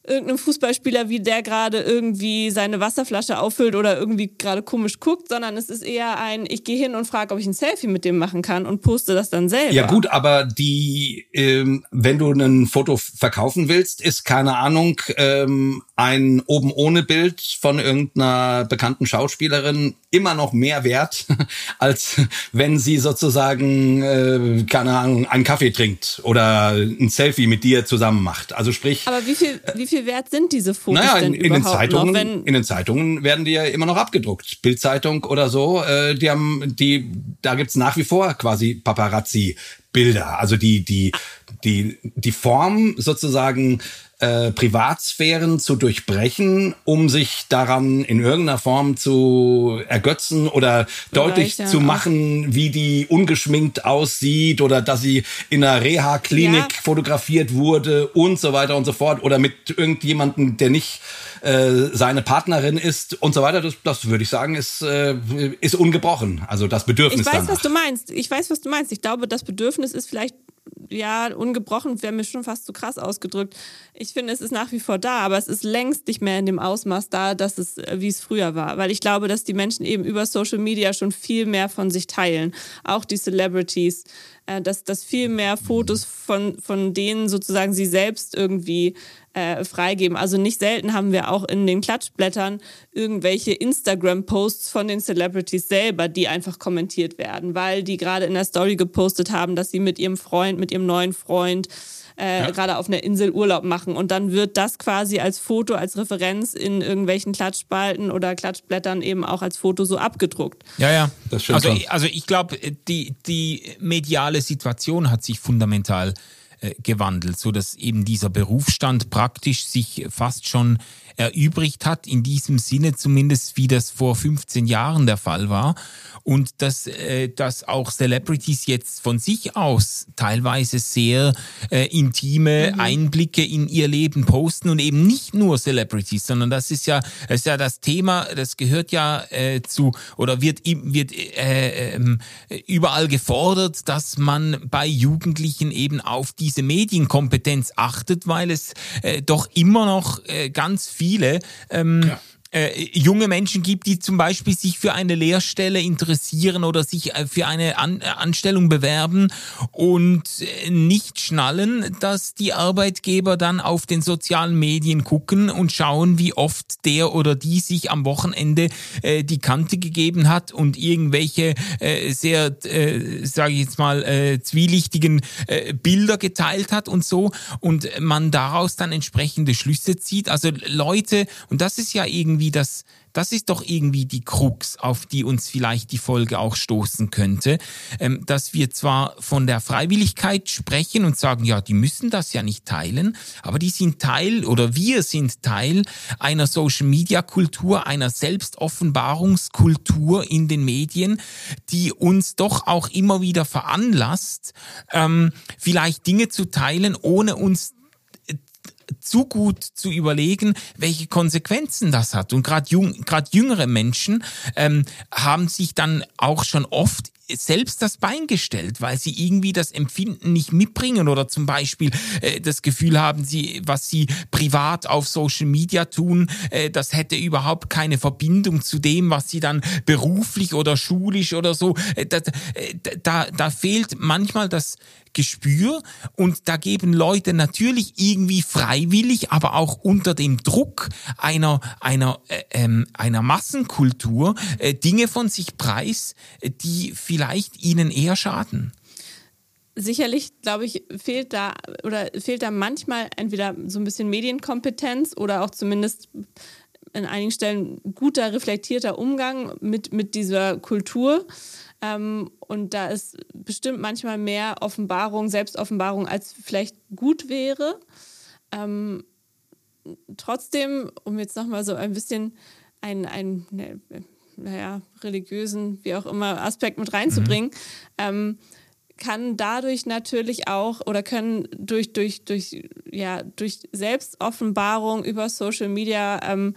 irgendeinem Fußballspieler, wie der gerade irgendwie seine Wasserflasche auffüllt oder irgendwie gerade komisch guckt, sondern es ist eher ein, ich gehe hin und frage, ob ich ein Selfie mit dem machen kann und poste das dann selber. Ja gut, aber die, ähm, wenn du ein Foto verkaufen willst, ist keine Ahnung, ähm, ein oben ohne Bild von irgendeiner bekannten Schauspielerin immer noch mehr wert, als wenn sie sozusagen, äh, keine Ahnung, einen Kaffee trinkt oder ein Selfie mit dir zusammen macht. Also sprich. Aber wie viel, wie viel wert sind diese Fotos naja, denn in, in den überhaupt Zeitungen, noch? Wenn in den Zeitungen werden die ja immer noch abgedruckt. Bildzeitung oder so, äh, die haben, die, da gibt's nach wie vor quasi Paparazzi. Bilder, also die die die die Form sozusagen äh, Privatsphären zu durchbrechen, um sich daran in irgendeiner Form zu ergötzen oder deutlich Bereichern zu auch. machen, wie die ungeschminkt aussieht oder dass sie in einer Reha-Klinik Ja. fotografiert wurde und so weiter und so fort oder mit irgendjemandem, der nicht äh, seine Partnerin ist und so weiter. Das, das würde ich sagen, ist, äh, ist ungebrochen. Also das Bedürfnis Ich weiß, danach. was du meinst. Ich weiß, was du meinst. Ich glaube, das Bedürfnis ist vielleicht, ja, ungebrochen, wäre mir schon fast zu krass ausgedrückt. Ich finde, es ist nach wie vor da, aber es ist längst nicht mehr in dem Ausmaß da, dass es, äh, wie es früher war. Weil ich glaube, dass die Menschen eben über Social Media schon viel mehr von sich teilen. Auch die Celebrities. Äh, dass, dass viel mehr Fotos von, von denen sozusagen sie selbst irgendwie äh, freigeben. Also nicht selten haben wir auch in den Klatschblättern irgendwelche Instagram-Posts von den Celebrities selber, die einfach kommentiert werden, weil die gerade in der Story gepostet haben, dass sie mit ihrem Freund, mit ihrem neuen Freund äh, gerade auf einer Insel Urlaub machen. Und dann wird das quasi als Foto, als Referenz in irgendwelchen Klatschspalten oder Klatschblättern eben auch als Foto so abgedruckt. Ja, ja. Das stimmt also, schon. ich- also ich glaube, die, die mediale Situation hat sich fundamental äh, gewandelt, so dass eben dieser Berufsstand praktisch sich fast schon erübrigt hat, in diesem Sinne zumindest, wie das vor 15 Jahren der Fall war. Und dass, äh, dass auch Celebrities jetzt von sich aus teilweise sehr äh, intime Einblicke in ihr Leben posten und eben nicht nur Celebrities, sondern das ist ja, das ist ja das Thema, das gehört ja äh, zu oder wird, wird äh, ähm, überall gefordert, dass man bei Jugendlichen eben auf diese Medienkompetenz achtet, weil es äh, doch immer noch äh, ganz viele ähm, äh, junge Menschen gibt, die zum Beispiel sich für eine Lehrstelle interessieren oder sich äh, für eine An äh, Anstellung bewerben und äh, nicht schnallen, dass die Arbeitgeber dann auf den sozialen Medien gucken und schauen, wie oft der oder die sich am Wochenende äh, die Kante gegeben hat und irgendwelche äh, sehr, äh, sage ich jetzt mal, äh, zwielichtigen äh, Bilder geteilt hat und so und man daraus dann entsprechende Schlüsse zieht. Also Leute, und das ist ja irgendwie irgendwie das, das ist doch irgendwie die Krux, auf die uns vielleicht die Folge auch stoßen könnte, ähm, dass wir zwar von der Freiwilligkeit sprechen und sagen, ja, die müssen das ja nicht teilen, aber die sind Teil oder wir sind Teil einer Social-Media-Kultur, einer Selbstoffenbarungskultur in den Medien, die uns doch auch immer wieder veranlasst, ähm, vielleicht Dinge zu teilen, ohne uns zu gut zu überlegen, welche Konsequenzen das hat. Und gerade jüngere Menschen ähm, haben sich dann auch schon oft selbst das Bein gestellt, weil sie irgendwie das Empfinden nicht mitbringen oder zum Beispiel äh, das Gefühl haben, sie, was sie privat auf Social Media tun, äh, das hätte überhaupt keine Verbindung zu dem, was sie dann beruflich oder schulisch oder so. Äh, da, äh, da, da fehlt manchmal das Gespür und da geben Leute natürlich irgendwie freiwillig, aber auch unter dem Druck einer einer äh, ähm, einer Massenkultur äh, Dinge von sich preis, äh, die vielleicht ihnen eher schaden. Sicherlich, glaube ich, fehlt da oder fehlt da manchmal entweder so ein bisschen Medienkompetenz oder auch zumindest in einigen Stellen guter, reflektierter Umgang mit, mit dieser Kultur. Ähm, und da ist bestimmt manchmal mehr Offenbarung, Selbstoffenbarung, als vielleicht gut wäre. Ähm, trotzdem, um jetzt nochmal so ein bisschen einen, einen ne, naja, religiösen, wie auch immer, Aspekt mit reinzubringen, mhm. ähm, kann dadurch natürlich auch oder können durch, durch, durch, ja, durch Selbstoffenbarung über Social Media ähm,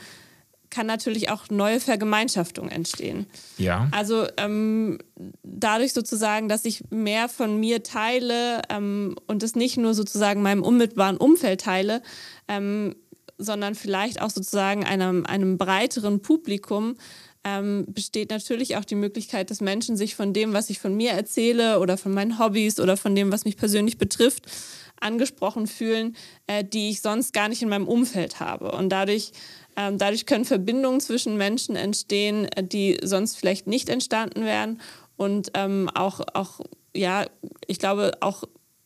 kann natürlich auch neue Vergemeinschaftung entstehen. Ja. Also ähm, dadurch sozusagen, dass ich mehr von mir teile ähm, und es nicht nur sozusagen meinem unmittelbaren Umfeld teile, ähm, sondern vielleicht auch sozusagen einem, einem breiteren Publikum, ähm, besteht natürlich auch die Möglichkeit, dass Menschen sich von dem, was ich von mir erzähle oder von meinen Hobbys oder von dem, was mich persönlich betrifft, angesprochen fühlen, äh, die ich sonst gar nicht in meinem Umfeld habe. Und dadurch dadurch können Verbindungen zwischen Menschen entstehen, äh, die sonst vielleicht nicht entstanden wären. Und ähm, auch, auch, ja, ich glaube, auch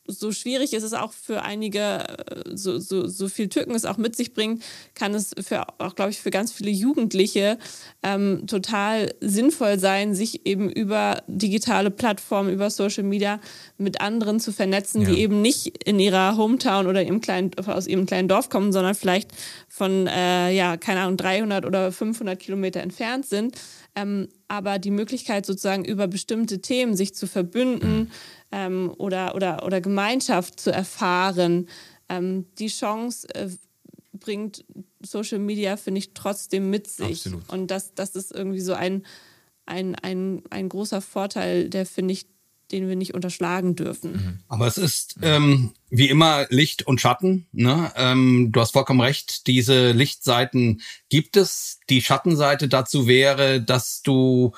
so schwierig ist es auch für einige, äh, so, so, so viel Tücken es auch mit sich bringt, kann es für auch, glaube ich, für ganz viele Jugendliche ähm, total sinnvoll sein, sich eben über digitale Plattformen, über Social Media mit anderen zu vernetzen, ja. die eben nicht in ihrer Hometown oder ihrem kleinen, aus ihrem kleinen Dorf kommen, sondern vielleicht von, äh, ja, keine Ahnung, 300 oder 500 Kilometer entfernt sind. Ähm, aber die Möglichkeit sozusagen über bestimmte Themen sich zu verbünden, mhm ähm, oder, oder, oder Gemeinschaft zu erfahren. Ähm, die Chance äh, bringt Social Media, finde ich, trotzdem mit sich. Absolut. Und das, das ist irgendwie so ein, ein, ein, ein großer Vorteil, der, finde ich, den wir nicht unterschlagen dürfen. Mhm. Aber es ist ähm, wie immer Licht und Schatten. Ne? Ähm, du hast vollkommen recht, diese Lichtseiten gibt es. Die Schattenseite dazu wäre, dass du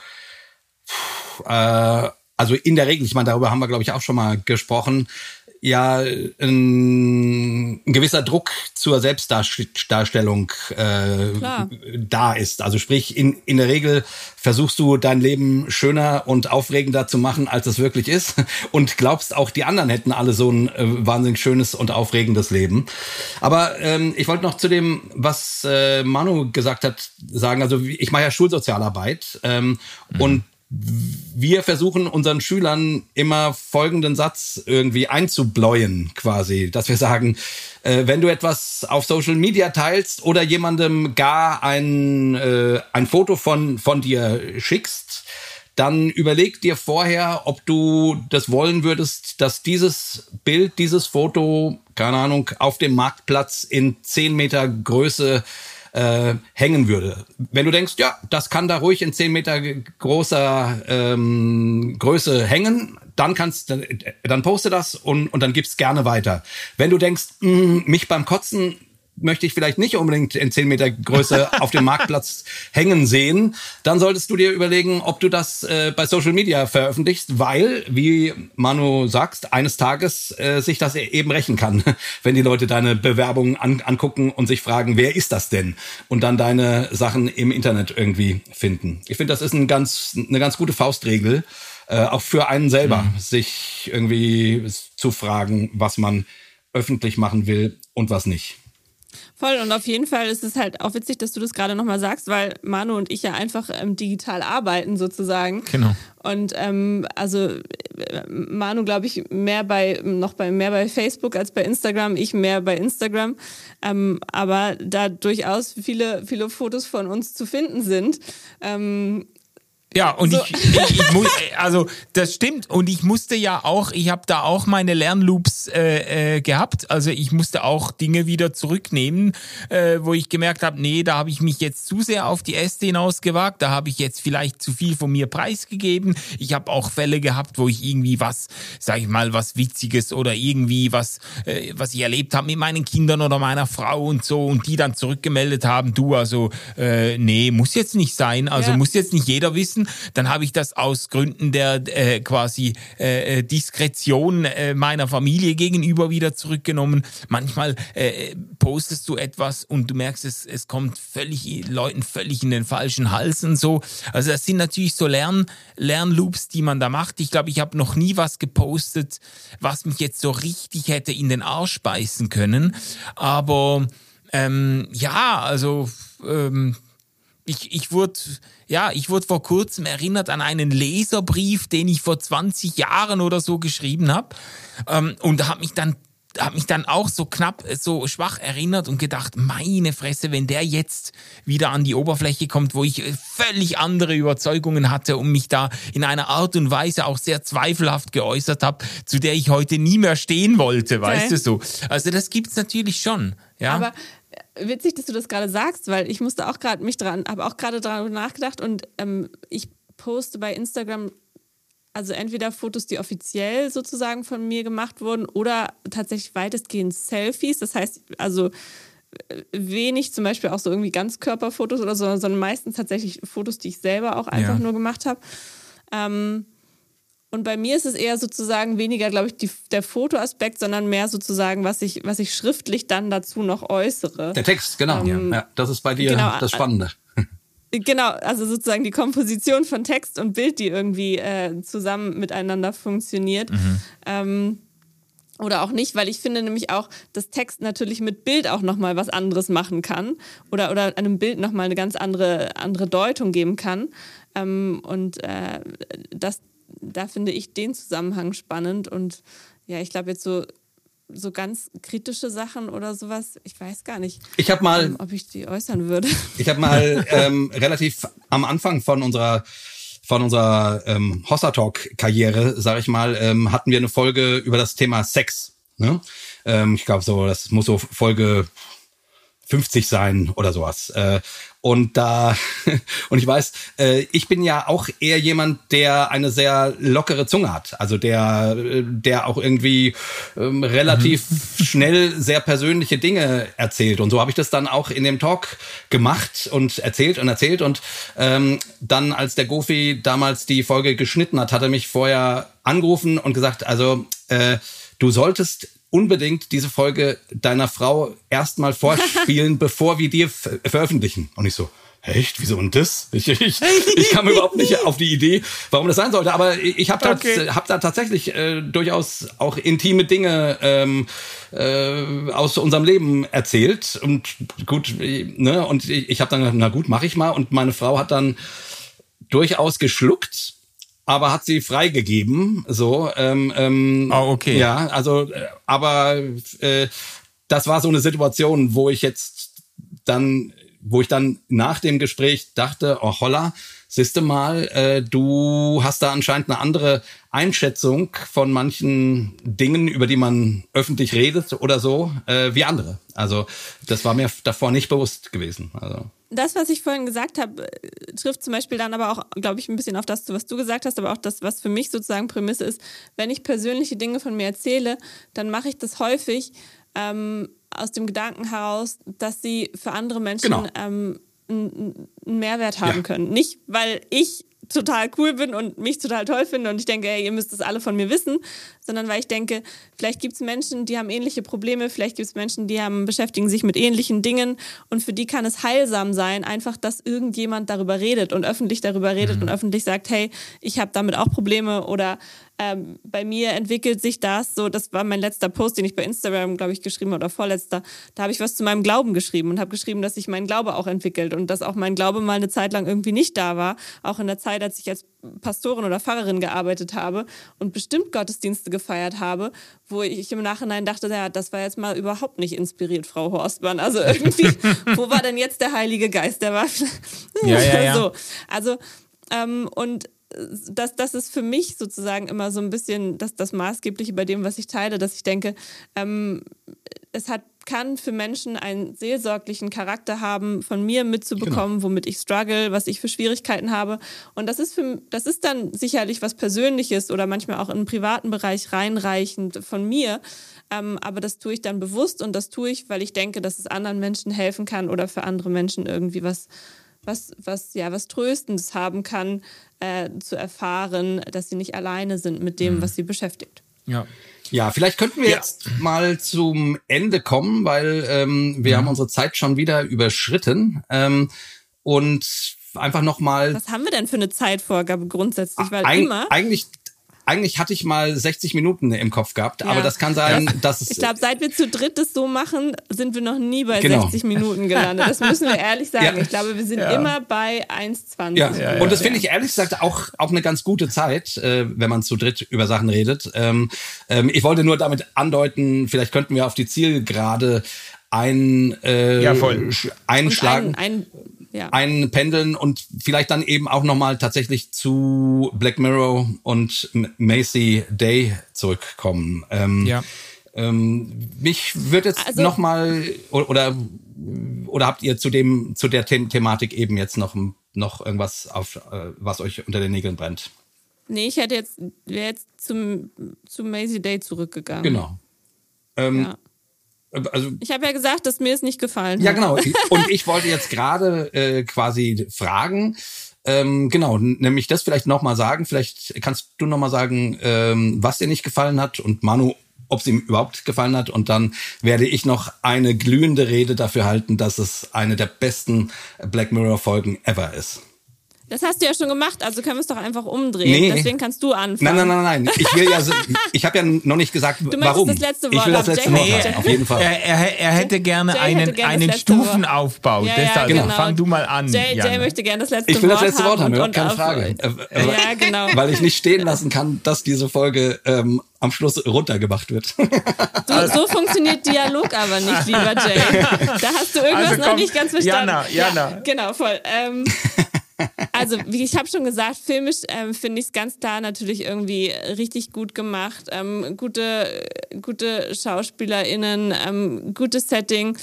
äh, also in der Regel, ich meine, darüber haben wir, glaube ich, auch schon mal gesprochen, ja ein, ein gewisser Druck zur Selbstdarstellung äh, da ist. Also sprich, in, in der Regel versuchst du dein Leben schöner und aufregender zu machen, als es wirklich ist und glaubst auch, die anderen hätten alle so ein äh, wahnsinnig schönes und aufregendes Leben. Aber ähm, ich wollte noch zu dem, was äh, Manu gesagt hat, sagen. Also ich mache ja Schulsozialarbeit ähm, mhm. und wir versuchen unseren Schülern immer folgenden Satz irgendwie einzubläuen, quasi, dass wir sagen, äh, wenn du etwas auf Social Media teilst oder jemandem gar ein, äh, ein Foto von, von dir schickst, dann überleg dir vorher, ob du das wollen würdest, dass dieses Bild, dieses Foto, keine Ahnung, auf dem Marktplatz in zehn Meter Größe äh, hängen würde. Wenn du denkst, ja, das kann da ruhig in 10 Meter großer ähm, Größe hängen, dann kannst dann, dann poste das und, und dann gib's gerne weiter. Wenn du denkst, mh, mm, mich beim Kotzen möchte ich vielleicht nicht unbedingt in 10 Meter Größe auf dem Marktplatz hängen sehen, dann solltest du dir überlegen, ob du das äh, bei Social Media veröffentlichst, weil, wie Manu sagst, eines Tages äh, sich das eben rächen kann, wenn die Leute deine Bewerbungen an, angucken und sich fragen, wer ist das denn? Und dann deine Sachen im Internet irgendwie finden. Ich finde, das ist ein ganz, eine ganz gute Faustregel, äh, auch für einen selber, mhm. sich irgendwie zu fragen, was man öffentlich machen will und was nicht. Voll und auf jeden Fall ist es halt auch witzig, dass du das gerade nochmal sagst, weil Manu und ich ja einfach ähm, digital arbeiten sozusagen. Genau. Und ähm, also Manu, glaube ich, mehr bei noch bei mehr bei Facebook als bei Instagram, ich mehr bei Instagram. Ähm, aber da durchaus viele, viele Fotos von uns zu finden sind. Ähm, ja, und so. ich, ich, ich muss, also das stimmt. Und ich musste ja auch, ich habe da auch meine Lernloops äh, äh, gehabt. Also ich musste auch Dinge wieder zurücknehmen, äh, wo ich gemerkt habe, nee, da habe ich mich jetzt zu sehr auf die Äste hinausgewagt. Da habe ich jetzt vielleicht zu viel von mir preisgegeben. Ich habe auch Fälle gehabt, wo ich irgendwie was, sag ich mal, was Witziges oder irgendwie was, äh, was ich erlebt habe mit meinen Kindern oder meiner Frau und so und die dann zurückgemeldet haben, du, also äh, nee, muss jetzt nicht sein. Also ja. muss jetzt nicht jeder wissen müssen. Dann habe ich das aus Gründen der äh, quasi äh, äh, Diskretion äh, meiner Familie gegenüber wieder zurückgenommen. Manchmal äh, postest du etwas und du merkst, es, es kommt völlig Leuten völlig in den falschen Hals und so. Also das sind natürlich so Lern, Lernloops, die man da macht. Ich glaube, ich habe noch nie was gepostet, was mich jetzt so richtig hätte in den Arsch beißen können. Aber ähm, ja, also ähm, ich, ich wurde, ja, ich wurde vor kurzem erinnert an einen Leserbrief, den ich vor 20 Jahren oder so geschrieben habe. Ähm, und habe mich dann habe mich dann auch so knapp, so schwach erinnert und gedacht, meine Fresse, wenn der jetzt wieder an die Oberfläche kommt, wo ich völlig andere Überzeugungen hatte und mich da in einer Art und Weise auch sehr zweifelhaft geäußert habe, zu der ich heute nie mehr stehen wollte, weißt okay. du so. Also das gibt's natürlich schon, ja. Aber witzig, dass du das gerade sagst, weil ich musste auch gerade mich dran, habe auch gerade dran nachgedacht und ähm, ich poste bei Instagram also entweder Fotos, die offiziell sozusagen von mir gemacht wurden oder tatsächlich weitestgehend Selfies. Das heißt, also äh, wenig zum Beispiel auch so irgendwie Ganzkörperfotos oder so, sondern meistens tatsächlich Fotos, die ich selber auch einfach ja. nur gemacht habe. Ähm, und bei mir ist es eher sozusagen weniger, glaube ich, die, der Fotoaspekt, sondern mehr sozusagen, was ich, was ich schriftlich dann dazu noch äußere. Der Text, genau. Ähm, ja, das ist bei dir genau, das Spannende. Genau, also sozusagen die Komposition von Text und Bild, die irgendwie äh, zusammen miteinander funktioniert. Mhm. Ähm, oder auch nicht, weil ich finde nämlich auch, dass Text natürlich mit Bild auch nochmal was anderes machen kann oder, oder einem Bild nochmal eine ganz andere, andere Deutung geben kann. Ähm, und äh, das, da finde ich den Zusammenhang spannend und ja, ich glaube jetzt so so ganz kritische Sachen oder sowas, ich weiß gar nicht, ich hab mal, ähm, ob ich die äußern würde. Ich habe mal ähm, relativ am Anfang von unserer von unserer ähm, Hossa Talk Karriere, sage ich mal, ähm, hatten wir eine Folge über das Thema Sex. Ne? Ähm, ich glaube so, das muss so Folge 50 sein oder sowas. Äh, und da, und ich weiß, äh, ich bin ja auch eher jemand, der eine sehr lockere Zunge hat. Also der, der auch irgendwie ähm, relativ mhm. schnell sehr persönliche Dinge erzählt. Und so habe ich das dann auch in dem Talk gemacht und erzählt und erzählt. Und ähm, dann, als der Gofi damals die Folge geschnitten hat, hat er mich vorher angerufen und gesagt, also äh, du solltest unbedingt diese Folge deiner Frau erstmal vorspielen, bevor wir dir veröffentlichen. Und ich so, Echt? Wieso und das? Ich, ich, ich kam überhaupt nicht auf die Idee, warum das sein sollte. Aber ich habe da, okay. hab da tatsächlich äh, durchaus auch intime Dinge ähm, äh, aus unserem Leben erzählt. Und gut, ne? Und ich, ich habe dann, na gut, mache ich mal. Und meine Frau hat dann durchaus geschluckt aber hat sie freigegeben. So, ähm, ähm, oh, okay. Ja, also, äh, aber äh, das war so eine Situation, wo ich jetzt dann, wo ich dann nach dem Gespräch dachte, oh holla, siehste mal, äh, du hast da anscheinend eine andere Einschätzung von manchen Dingen, über die man öffentlich redet oder so, äh, wie andere. Also das war mir davor nicht bewusst gewesen. Also das, was ich vorhin gesagt habe, äh, trifft zum Beispiel dann aber auch, glaube ich, ein bisschen auf das, was du gesagt hast, aber auch das, was für mich sozusagen Prämisse ist. Wenn ich persönliche Dinge von mir erzähle, dann mache ich das häufig ähm, aus dem Gedanken heraus, dass sie für andere Menschen genau. ähm, einen Mehrwert haben ja. können. Nicht, weil ich total cool bin und mich total toll finde und ich denke, ey, ihr müsst das alle von mir wissen, sondern weil ich denke, vielleicht gibt es Menschen, die haben ähnliche Probleme, vielleicht gibt es Menschen, die haben, beschäftigen sich mit ähnlichen Dingen und für die kann es heilsam sein, einfach, dass irgendjemand darüber redet und öffentlich darüber redet mhm. und öffentlich sagt, hey, ich habe damit auch Probleme oder ähm, bei mir entwickelt sich das so, das war mein letzter Post, den ich bei Instagram, glaube ich, geschrieben habe, oder vorletzter. Da habe ich was zu meinem Glauben geschrieben und habe geschrieben, dass sich mein Glaube auch entwickelt und dass auch mein Glaube mal eine Zeit lang irgendwie nicht da war. Auch in der Zeit, als ich als Pastorin oder Pfarrerin gearbeitet habe und bestimmt Gottesdienste gefeiert habe, wo ich im Nachhinein dachte, ja, das war jetzt mal überhaupt nicht inspiriert, Frau Horstmann. Also irgendwie, wo war denn jetzt der Heilige Geist? Der war ja, ja, ja. so. Also, ähm, und das, das ist für mich sozusagen immer so ein bisschen das, das Maßgebliche bei dem, was ich teile, dass ich denke, ähm, es hat, kann für Menschen einen seelsorglichen Charakter haben, von mir mitzubekommen, genau. womit ich struggle, was ich für Schwierigkeiten habe. Und das ist, für, das ist dann sicherlich was Persönliches oder manchmal auch in einen privaten Bereich reinreichend von mir. Ähm, aber das tue ich dann bewusst und das tue ich, weil ich denke, dass es anderen Menschen helfen kann oder für andere Menschen irgendwie was was, was, ja, was Tröstendes haben kann, äh, zu erfahren, dass sie nicht alleine sind mit dem, mhm. was sie beschäftigt. Ja. Ja, vielleicht könnten wir ja. jetzt mal zum Ende kommen, weil ähm, wir mhm. haben unsere Zeit schon wieder überschritten. Ähm, und einfach noch mal. Was haben wir denn für eine Zeitvorgabe grundsätzlich? Weil Eig immer eigentlich eigentlich hatte ich mal 60 Minuten im Kopf gehabt, ja. aber das kann sein, ja. dass es. Ich glaube, seit wir zu dritt das so machen, sind wir noch nie bei genau. 60 Minuten gelandet. Das müssen wir ehrlich sagen. Ja. Ich glaube, wir sind immer bei 1,20. Ja. Und das finde ich ehrlich gesagt auch, auch eine ganz gute Zeit, äh, wenn man zu dritt über Sachen redet. Ähm, ähm, ich wollte nur damit andeuten, vielleicht könnten wir auf die Zielgerade ein, äh, ja, voll. einschlagen. Ein, ein, ja. einpendeln und vielleicht dann eben auch nochmal tatsächlich zu Black Mirror und Macy Day zurückkommen. Ähm, ja. Ähm, mich würde jetzt also, nochmal oder oder habt ihr zu dem zu der The Thematik eben jetzt noch noch irgendwas auf äh, was euch unter den Nägeln brennt? Nee, ich hätte jetzt wäre jetzt zum zu Macy Day zurückgegangen. Genau. Ähm, ja. Also, ich habe ja gesagt, dass mir es nicht gefallen ja, hat. Ja, genau. Und ich wollte jetzt gerade äh, quasi fragen, ähm, genau, nämlich das vielleicht nochmal sagen. Vielleicht kannst du nochmal sagen, ähm, was dir nicht gefallen hat und Manu, ob es ihm überhaupt gefallen hat. Und dann werde ich noch eine glühende Rede dafür halten, dass es eine der besten Black Mirror Folgen ever ist. Das hast du ja schon gemacht, also können wir es doch einfach umdrehen. Nee. Deswegen kannst du anfangen. Nein, nein, nein, nein. Ich will ja, ich habe ja noch nicht gesagt, du warum. Das letzte Wort ich will das letzte Wort haben, auf jeden Fall. Er, er, er hätte gerne Jay einen, gerne einen Stufenaufbau. Ja, ja, Deshalb genau. fang du mal an. Jay, Jay möchte gerne das letzte Wort haben. Ich will das letzte Wort haben, überhaupt keine Frage. Äh, ja, genau. Weil ich nicht stehen lassen kann, dass diese Folge ähm, am Schluss runtergemacht wird. So, so funktioniert Dialog aber nicht, lieber Jay. Da hast du irgendwas also komm, noch nicht ganz verstanden. Jana, Jana. Ja, genau, voll. Ähm, also, wie ich habe schon gesagt, filmisch ähm, finde ich es ganz klar natürlich irgendwie richtig gut gemacht. Ähm, gute, gute SchauspielerInnen, ähm, gutes Setting.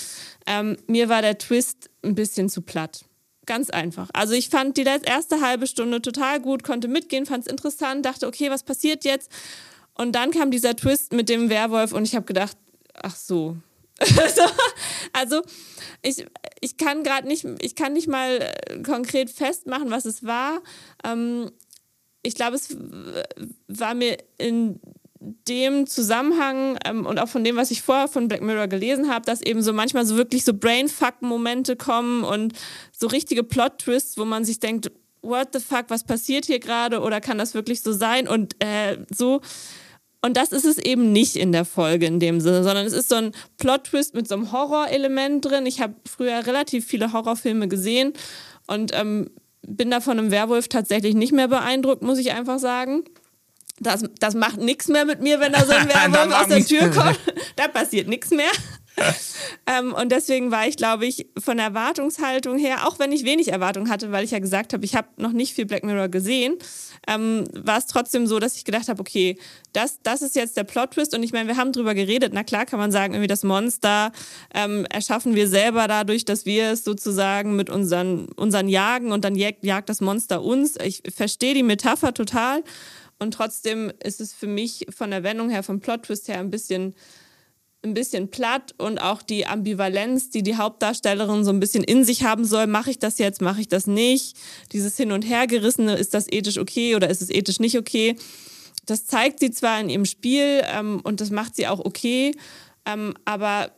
Ähm, mir war der Twist ein bisschen zu platt. Ganz einfach. Also ich fand die erste halbe Stunde total gut, konnte mitgehen, fand es interessant, dachte, okay, was passiert jetzt? Und dann kam dieser Twist mit dem Werwolf und ich habe gedacht, ach so, also ich, ich kann gerade nicht, ich kann nicht mal äh, konkret festmachen, was es war. Ähm, ich glaube, es war mir in dem Zusammenhang ähm, und auch von dem, was ich vorher von Black Mirror gelesen habe, dass eben so manchmal so wirklich so Brainfuck-Momente kommen und so richtige Plot-Twists, wo man sich denkt, what the fuck, was passiert hier gerade oder kann das wirklich so sein? Und äh, so und das ist es eben nicht in der Folge in dem Sinne, sondern es ist so ein Plot-Twist mit so einem Horrorelement drin. Ich habe früher relativ viele Horrorfilme gesehen und ähm, bin da von einem Werwolf tatsächlich nicht mehr beeindruckt, muss ich einfach sagen. Das, das macht nichts mehr mit mir, wenn da so ein Werwolf aus der Tür kommt. da passiert nichts mehr. ähm, und deswegen war ich, glaube ich, von der Erwartungshaltung her, auch wenn ich wenig Erwartung hatte, weil ich ja gesagt habe, ich habe noch nicht viel Black Mirror gesehen, ähm, war es trotzdem so, dass ich gedacht habe, okay, das, das ist jetzt der Plot-Twist. Und ich meine, wir haben drüber geredet. Na klar kann man sagen, irgendwie das Monster ähm, erschaffen wir selber dadurch, dass wir es sozusagen mit unseren, unseren Jagen und dann jagt, jagt das Monster uns. Ich verstehe die Metapher total. Und trotzdem ist es für mich von der Wendung her, vom Plot-Twist her ein bisschen ein bisschen platt und auch die Ambivalenz, die die Hauptdarstellerin so ein bisschen in sich haben soll, mache ich das jetzt, mache ich das nicht, dieses Hin und Hergerissene, ist das ethisch okay oder ist es ethisch nicht okay, das zeigt sie zwar in ihrem Spiel ähm, und das macht sie auch okay, ähm, aber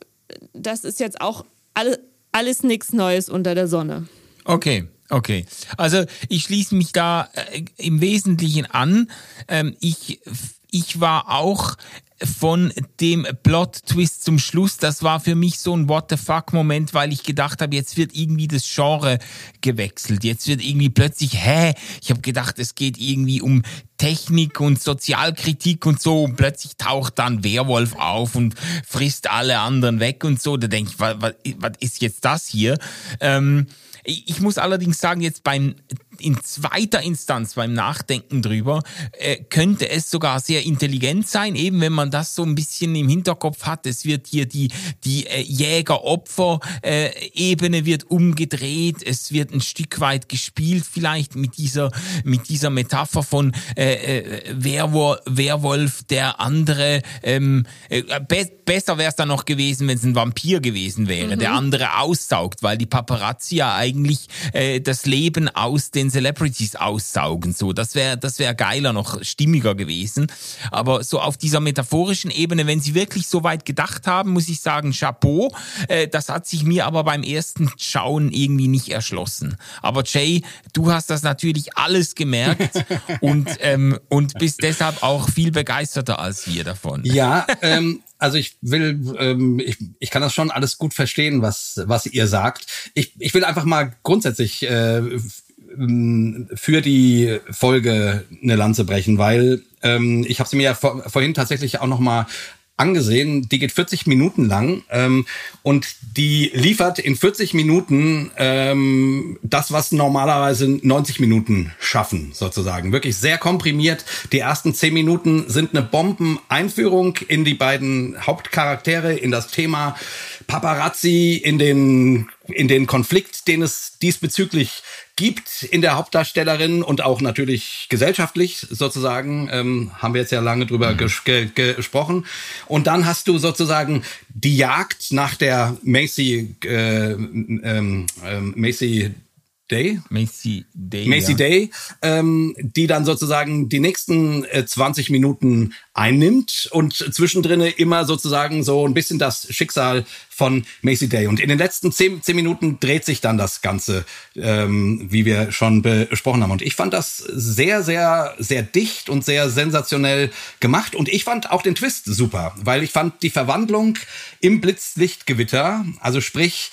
das ist jetzt auch alle, alles nichts Neues unter der Sonne. Okay, Okay, also ich schließe mich da äh, im Wesentlichen an. Ähm, ich, ich war auch von dem Plot-Twist zum Schluss, das war für mich so ein What the fuck-Moment, weil ich gedacht habe, jetzt wird irgendwie das Genre gewechselt. Jetzt wird irgendwie plötzlich, hä? Ich habe gedacht, es geht irgendwie um Technik und Sozialkritik und so und plötzlich taucht dann Werwolf auf und frisst alle anderen weg und so. Da denke ich, was, was, ist jetzt das hier? Ähm, ich muss allerdings sagen, jetzt beim in zweiter Instanz beim Nachdenken drüber äh, könnte es sogar sehr intelligent sein, eben wenn man das so ein bisschen im Hinterkopf hat. Es wird hier die die äh, Jäger-Opfer-Ebene wird umgedreht. Es wird ein Stück weit gespielt, vielleicht mit dieser mit dieser Metapher von äh, äh, Werwolf, Werwolf der andere. Ähm, äh, be besser wäre es dann noch gewesen, wenn es ein Vampir gewesen wäre, mhm. der andere aussaugt, weil die Paparazzi ja eigentlich äh, das Leben aus den den Celebrities aussaugen. So, das wäre das wäre geiler, noch stimmiger gewesen. Aber so auf dieser metaphorischen Ebene, wenn sie wirklich so weit gedacht haben, muss ich sagen, Chapeau. Äh, das hat sich mir aber beim ersten Schauen irgendwie nicht erschlossen. Aber Jay, du hast das natürlich alles gemerkt und ähm, und bist deshalb auch viel begeisterter als wir davon. Ja, ähm, also ich will, ähm, ich, ich kann das schon alles gut verstehen, was, was ihr sagt. Ich, ich will einfach mal grundsätzlich äh, ähm, für die Folge eine Lanze brechen, weil ähm, ich habe sie mir ja vor, vorhin tatsächlich auch noch mal angesehen. Die geht 40 Minuten lang ähm, und die liefert in 40 Minuten ähm, das, was normalerweise 90 Minuten schaffen, sozusagen. Wirklich sehr komprimiert. Die ersten 10 Minuten sind eine Bombeneinführung in die beiden Hauptcharaktere, in das Thema Paparazzi, in den, in den Konflikt, den es diesbezüglich gibt in der Hauptdarstellerin und auch natürlich gesellschaftlich sozusagen, ähm, haben wir jetzt ja lange drüber mhm. ges ge gesprochen. Und dann hast du sozusagen die Jagd nach der Macy, äh, ähm, ähm, Macy Day. Macy Day. Macy ja. Day, ähm, die dann sozusagen die nächsten äh, 20 Minuten einnimmt und zwischendrin immer sozusagen so ein bisschen das Schicksal von Macy Day. Und in den letzten 10, 10 Minuten dreht sich dann das Ganze, ähm, wie wir schon besprochen haben. Und ich fand das sehr, sehr, sehr dicht und sehr sensationell gemacht. Und ich fand auch den Twist super, weil ich fand die Verwandlung im Blitzlichtgewitter, also sprich,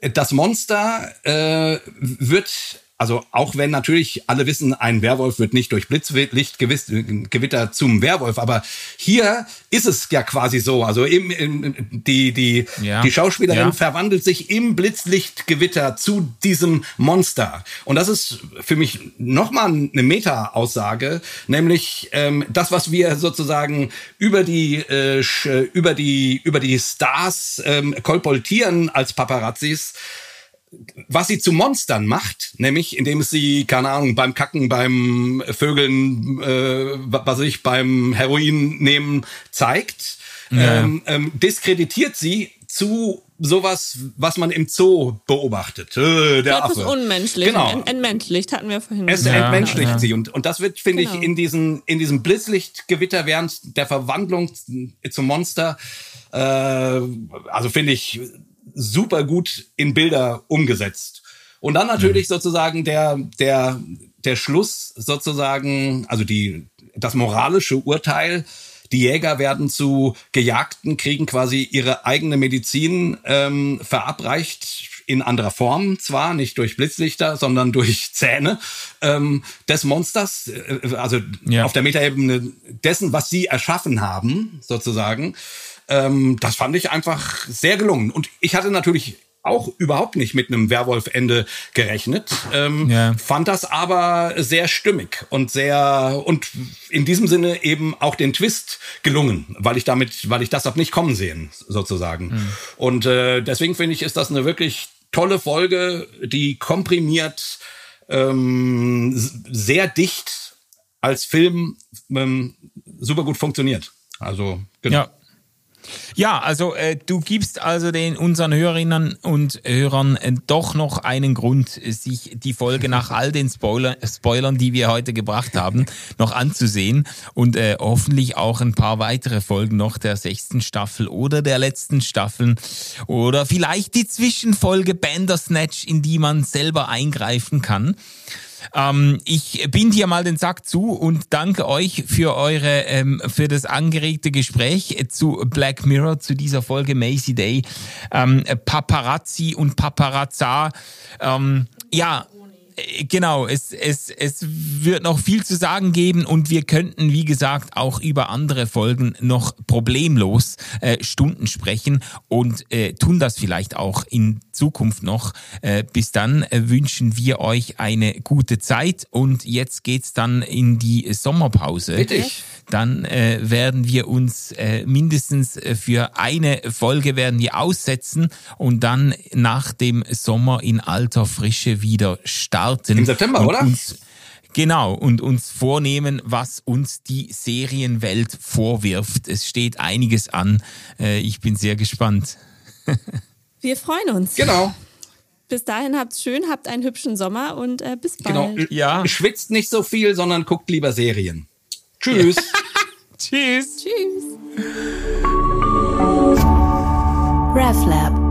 das Monster äh, wird also auch wenn natürlich alle wissen, ein Werwolf wird nicht durch Blitzlichtgewitter zum Werwolf, aber hier ist es ja quasi so. Also im, im, die, die, ja. die Schauspielerin ja. verwandelt sich im Blitzlichtgewitter zu diesem Monster. Und das ist für mich nochmal eine Meta-Aussage, nämlich ähm, das, was wir sozusagen über die, äh, über die, über die Stars ähm, kolportieren als Paparazzis, was sie zu Monstern macht, nämlich indem sie, keine Ahnung, beim Kacken, beim Vögeln, äh, was ich beim Heroin nehmen zeigt, ja. ähm, ähm, diskreditiert sie zu sowas, was man im Zoo beobachtet. Äh, der Affe. ist unmenschlich. Genau. Ent entmenschlicht hatten wir vorhin. Es ja, entmenschlicht ja. sie und und das wird finde genau. ich in diesen in diesem Blitzlichtgewitter während der Verwandlung zum Monster äh, also finde ich super gut in Bilder umgesetzt. Und dann natürlich mhm. sozusagen der, der, der Schluss sozusagen, also die, das moralische Urteil. Die Jäger werden zu Gejagten, kriegen quasi ihre eigene Medizin ähm, verabreicht in anderer Form zwar, nicht durch Blitzlichter, sondern durch Zähne ähm, des Monsters, äh, also ja. auf der Metaebene dessen, was sie erschaffen haben, sozusagen. Ähm, das fand ich einfach sehr gelungen. Und ich hatte natürlich auch überhaupt nicht mit einem Werwolf-Ende gerechnet. Ähm, ja. Fand das aber sehr stimmig und sehr und in diesem Sinne eben auch den Twist gelungen, weil ich damit, weil ich das habe nicht kommen sehen sozusagen. Mhm. Und äh, deswegen finde ich, ist das eine wirklich tolle Folge, die komprimiert ähm, sehr dicht als Film ähm, super gut funktioniert. Also genau. Ja. Ja, also äh, du gibst also den unseren Hörerinnen und Hörern äh, doch noch einen Grund, sich die Folge nach all den Spoiler, Spoilern, die wir heute gebracht haben, noch anzusehen und äh, hoffentlich auch ein paar weitere Folgen noch der sechsten Staffel oder der letzten Staffeln oder vielleicht die Zwischenfolge Bandersnatch, in die man selber eingreifen kann. Ähm, ich bind hier mal den Sack zu und danke euch für eure, ähm, für das angeregte Gespräch zu Black Mirror, zu dieser Folge Macy Day. Ähm, Paparazzi und Paparazza. Ähm, ja, genau, es, es, es wird noch viel zu sagen geben und wir könnten, wie gesagt, auch über andere Folgen noch problemlos äh, Stunden sprechen und äh, tun das vielleicht auch in Zukunft noch. Äh, bis dann äh, wünschen wir euch eine gute Zeit und jetzt geht's dann in die Sommerpause. Richtig dann äh, werden wir uns äh, mindestens äh, für eine Folge werden wir aussetzen und dann nach dem Sommer in alter Frische wieder starten. Im September, oder? Uns, Genau, und uns vornehmen, was uns die Serienwelt vorwirft. Es steht einiges an. Äh, ich bin sehr gespannt. Wir freuen uns. Genau. Bis dahin habt's schön, habt einen hübschen Sommer und äh, bis bald. Genau. Ja. Schwitzt nicht so viel, sondern guckt lieber Serien. Tschüss. Tschüss. Tschüss. RefLab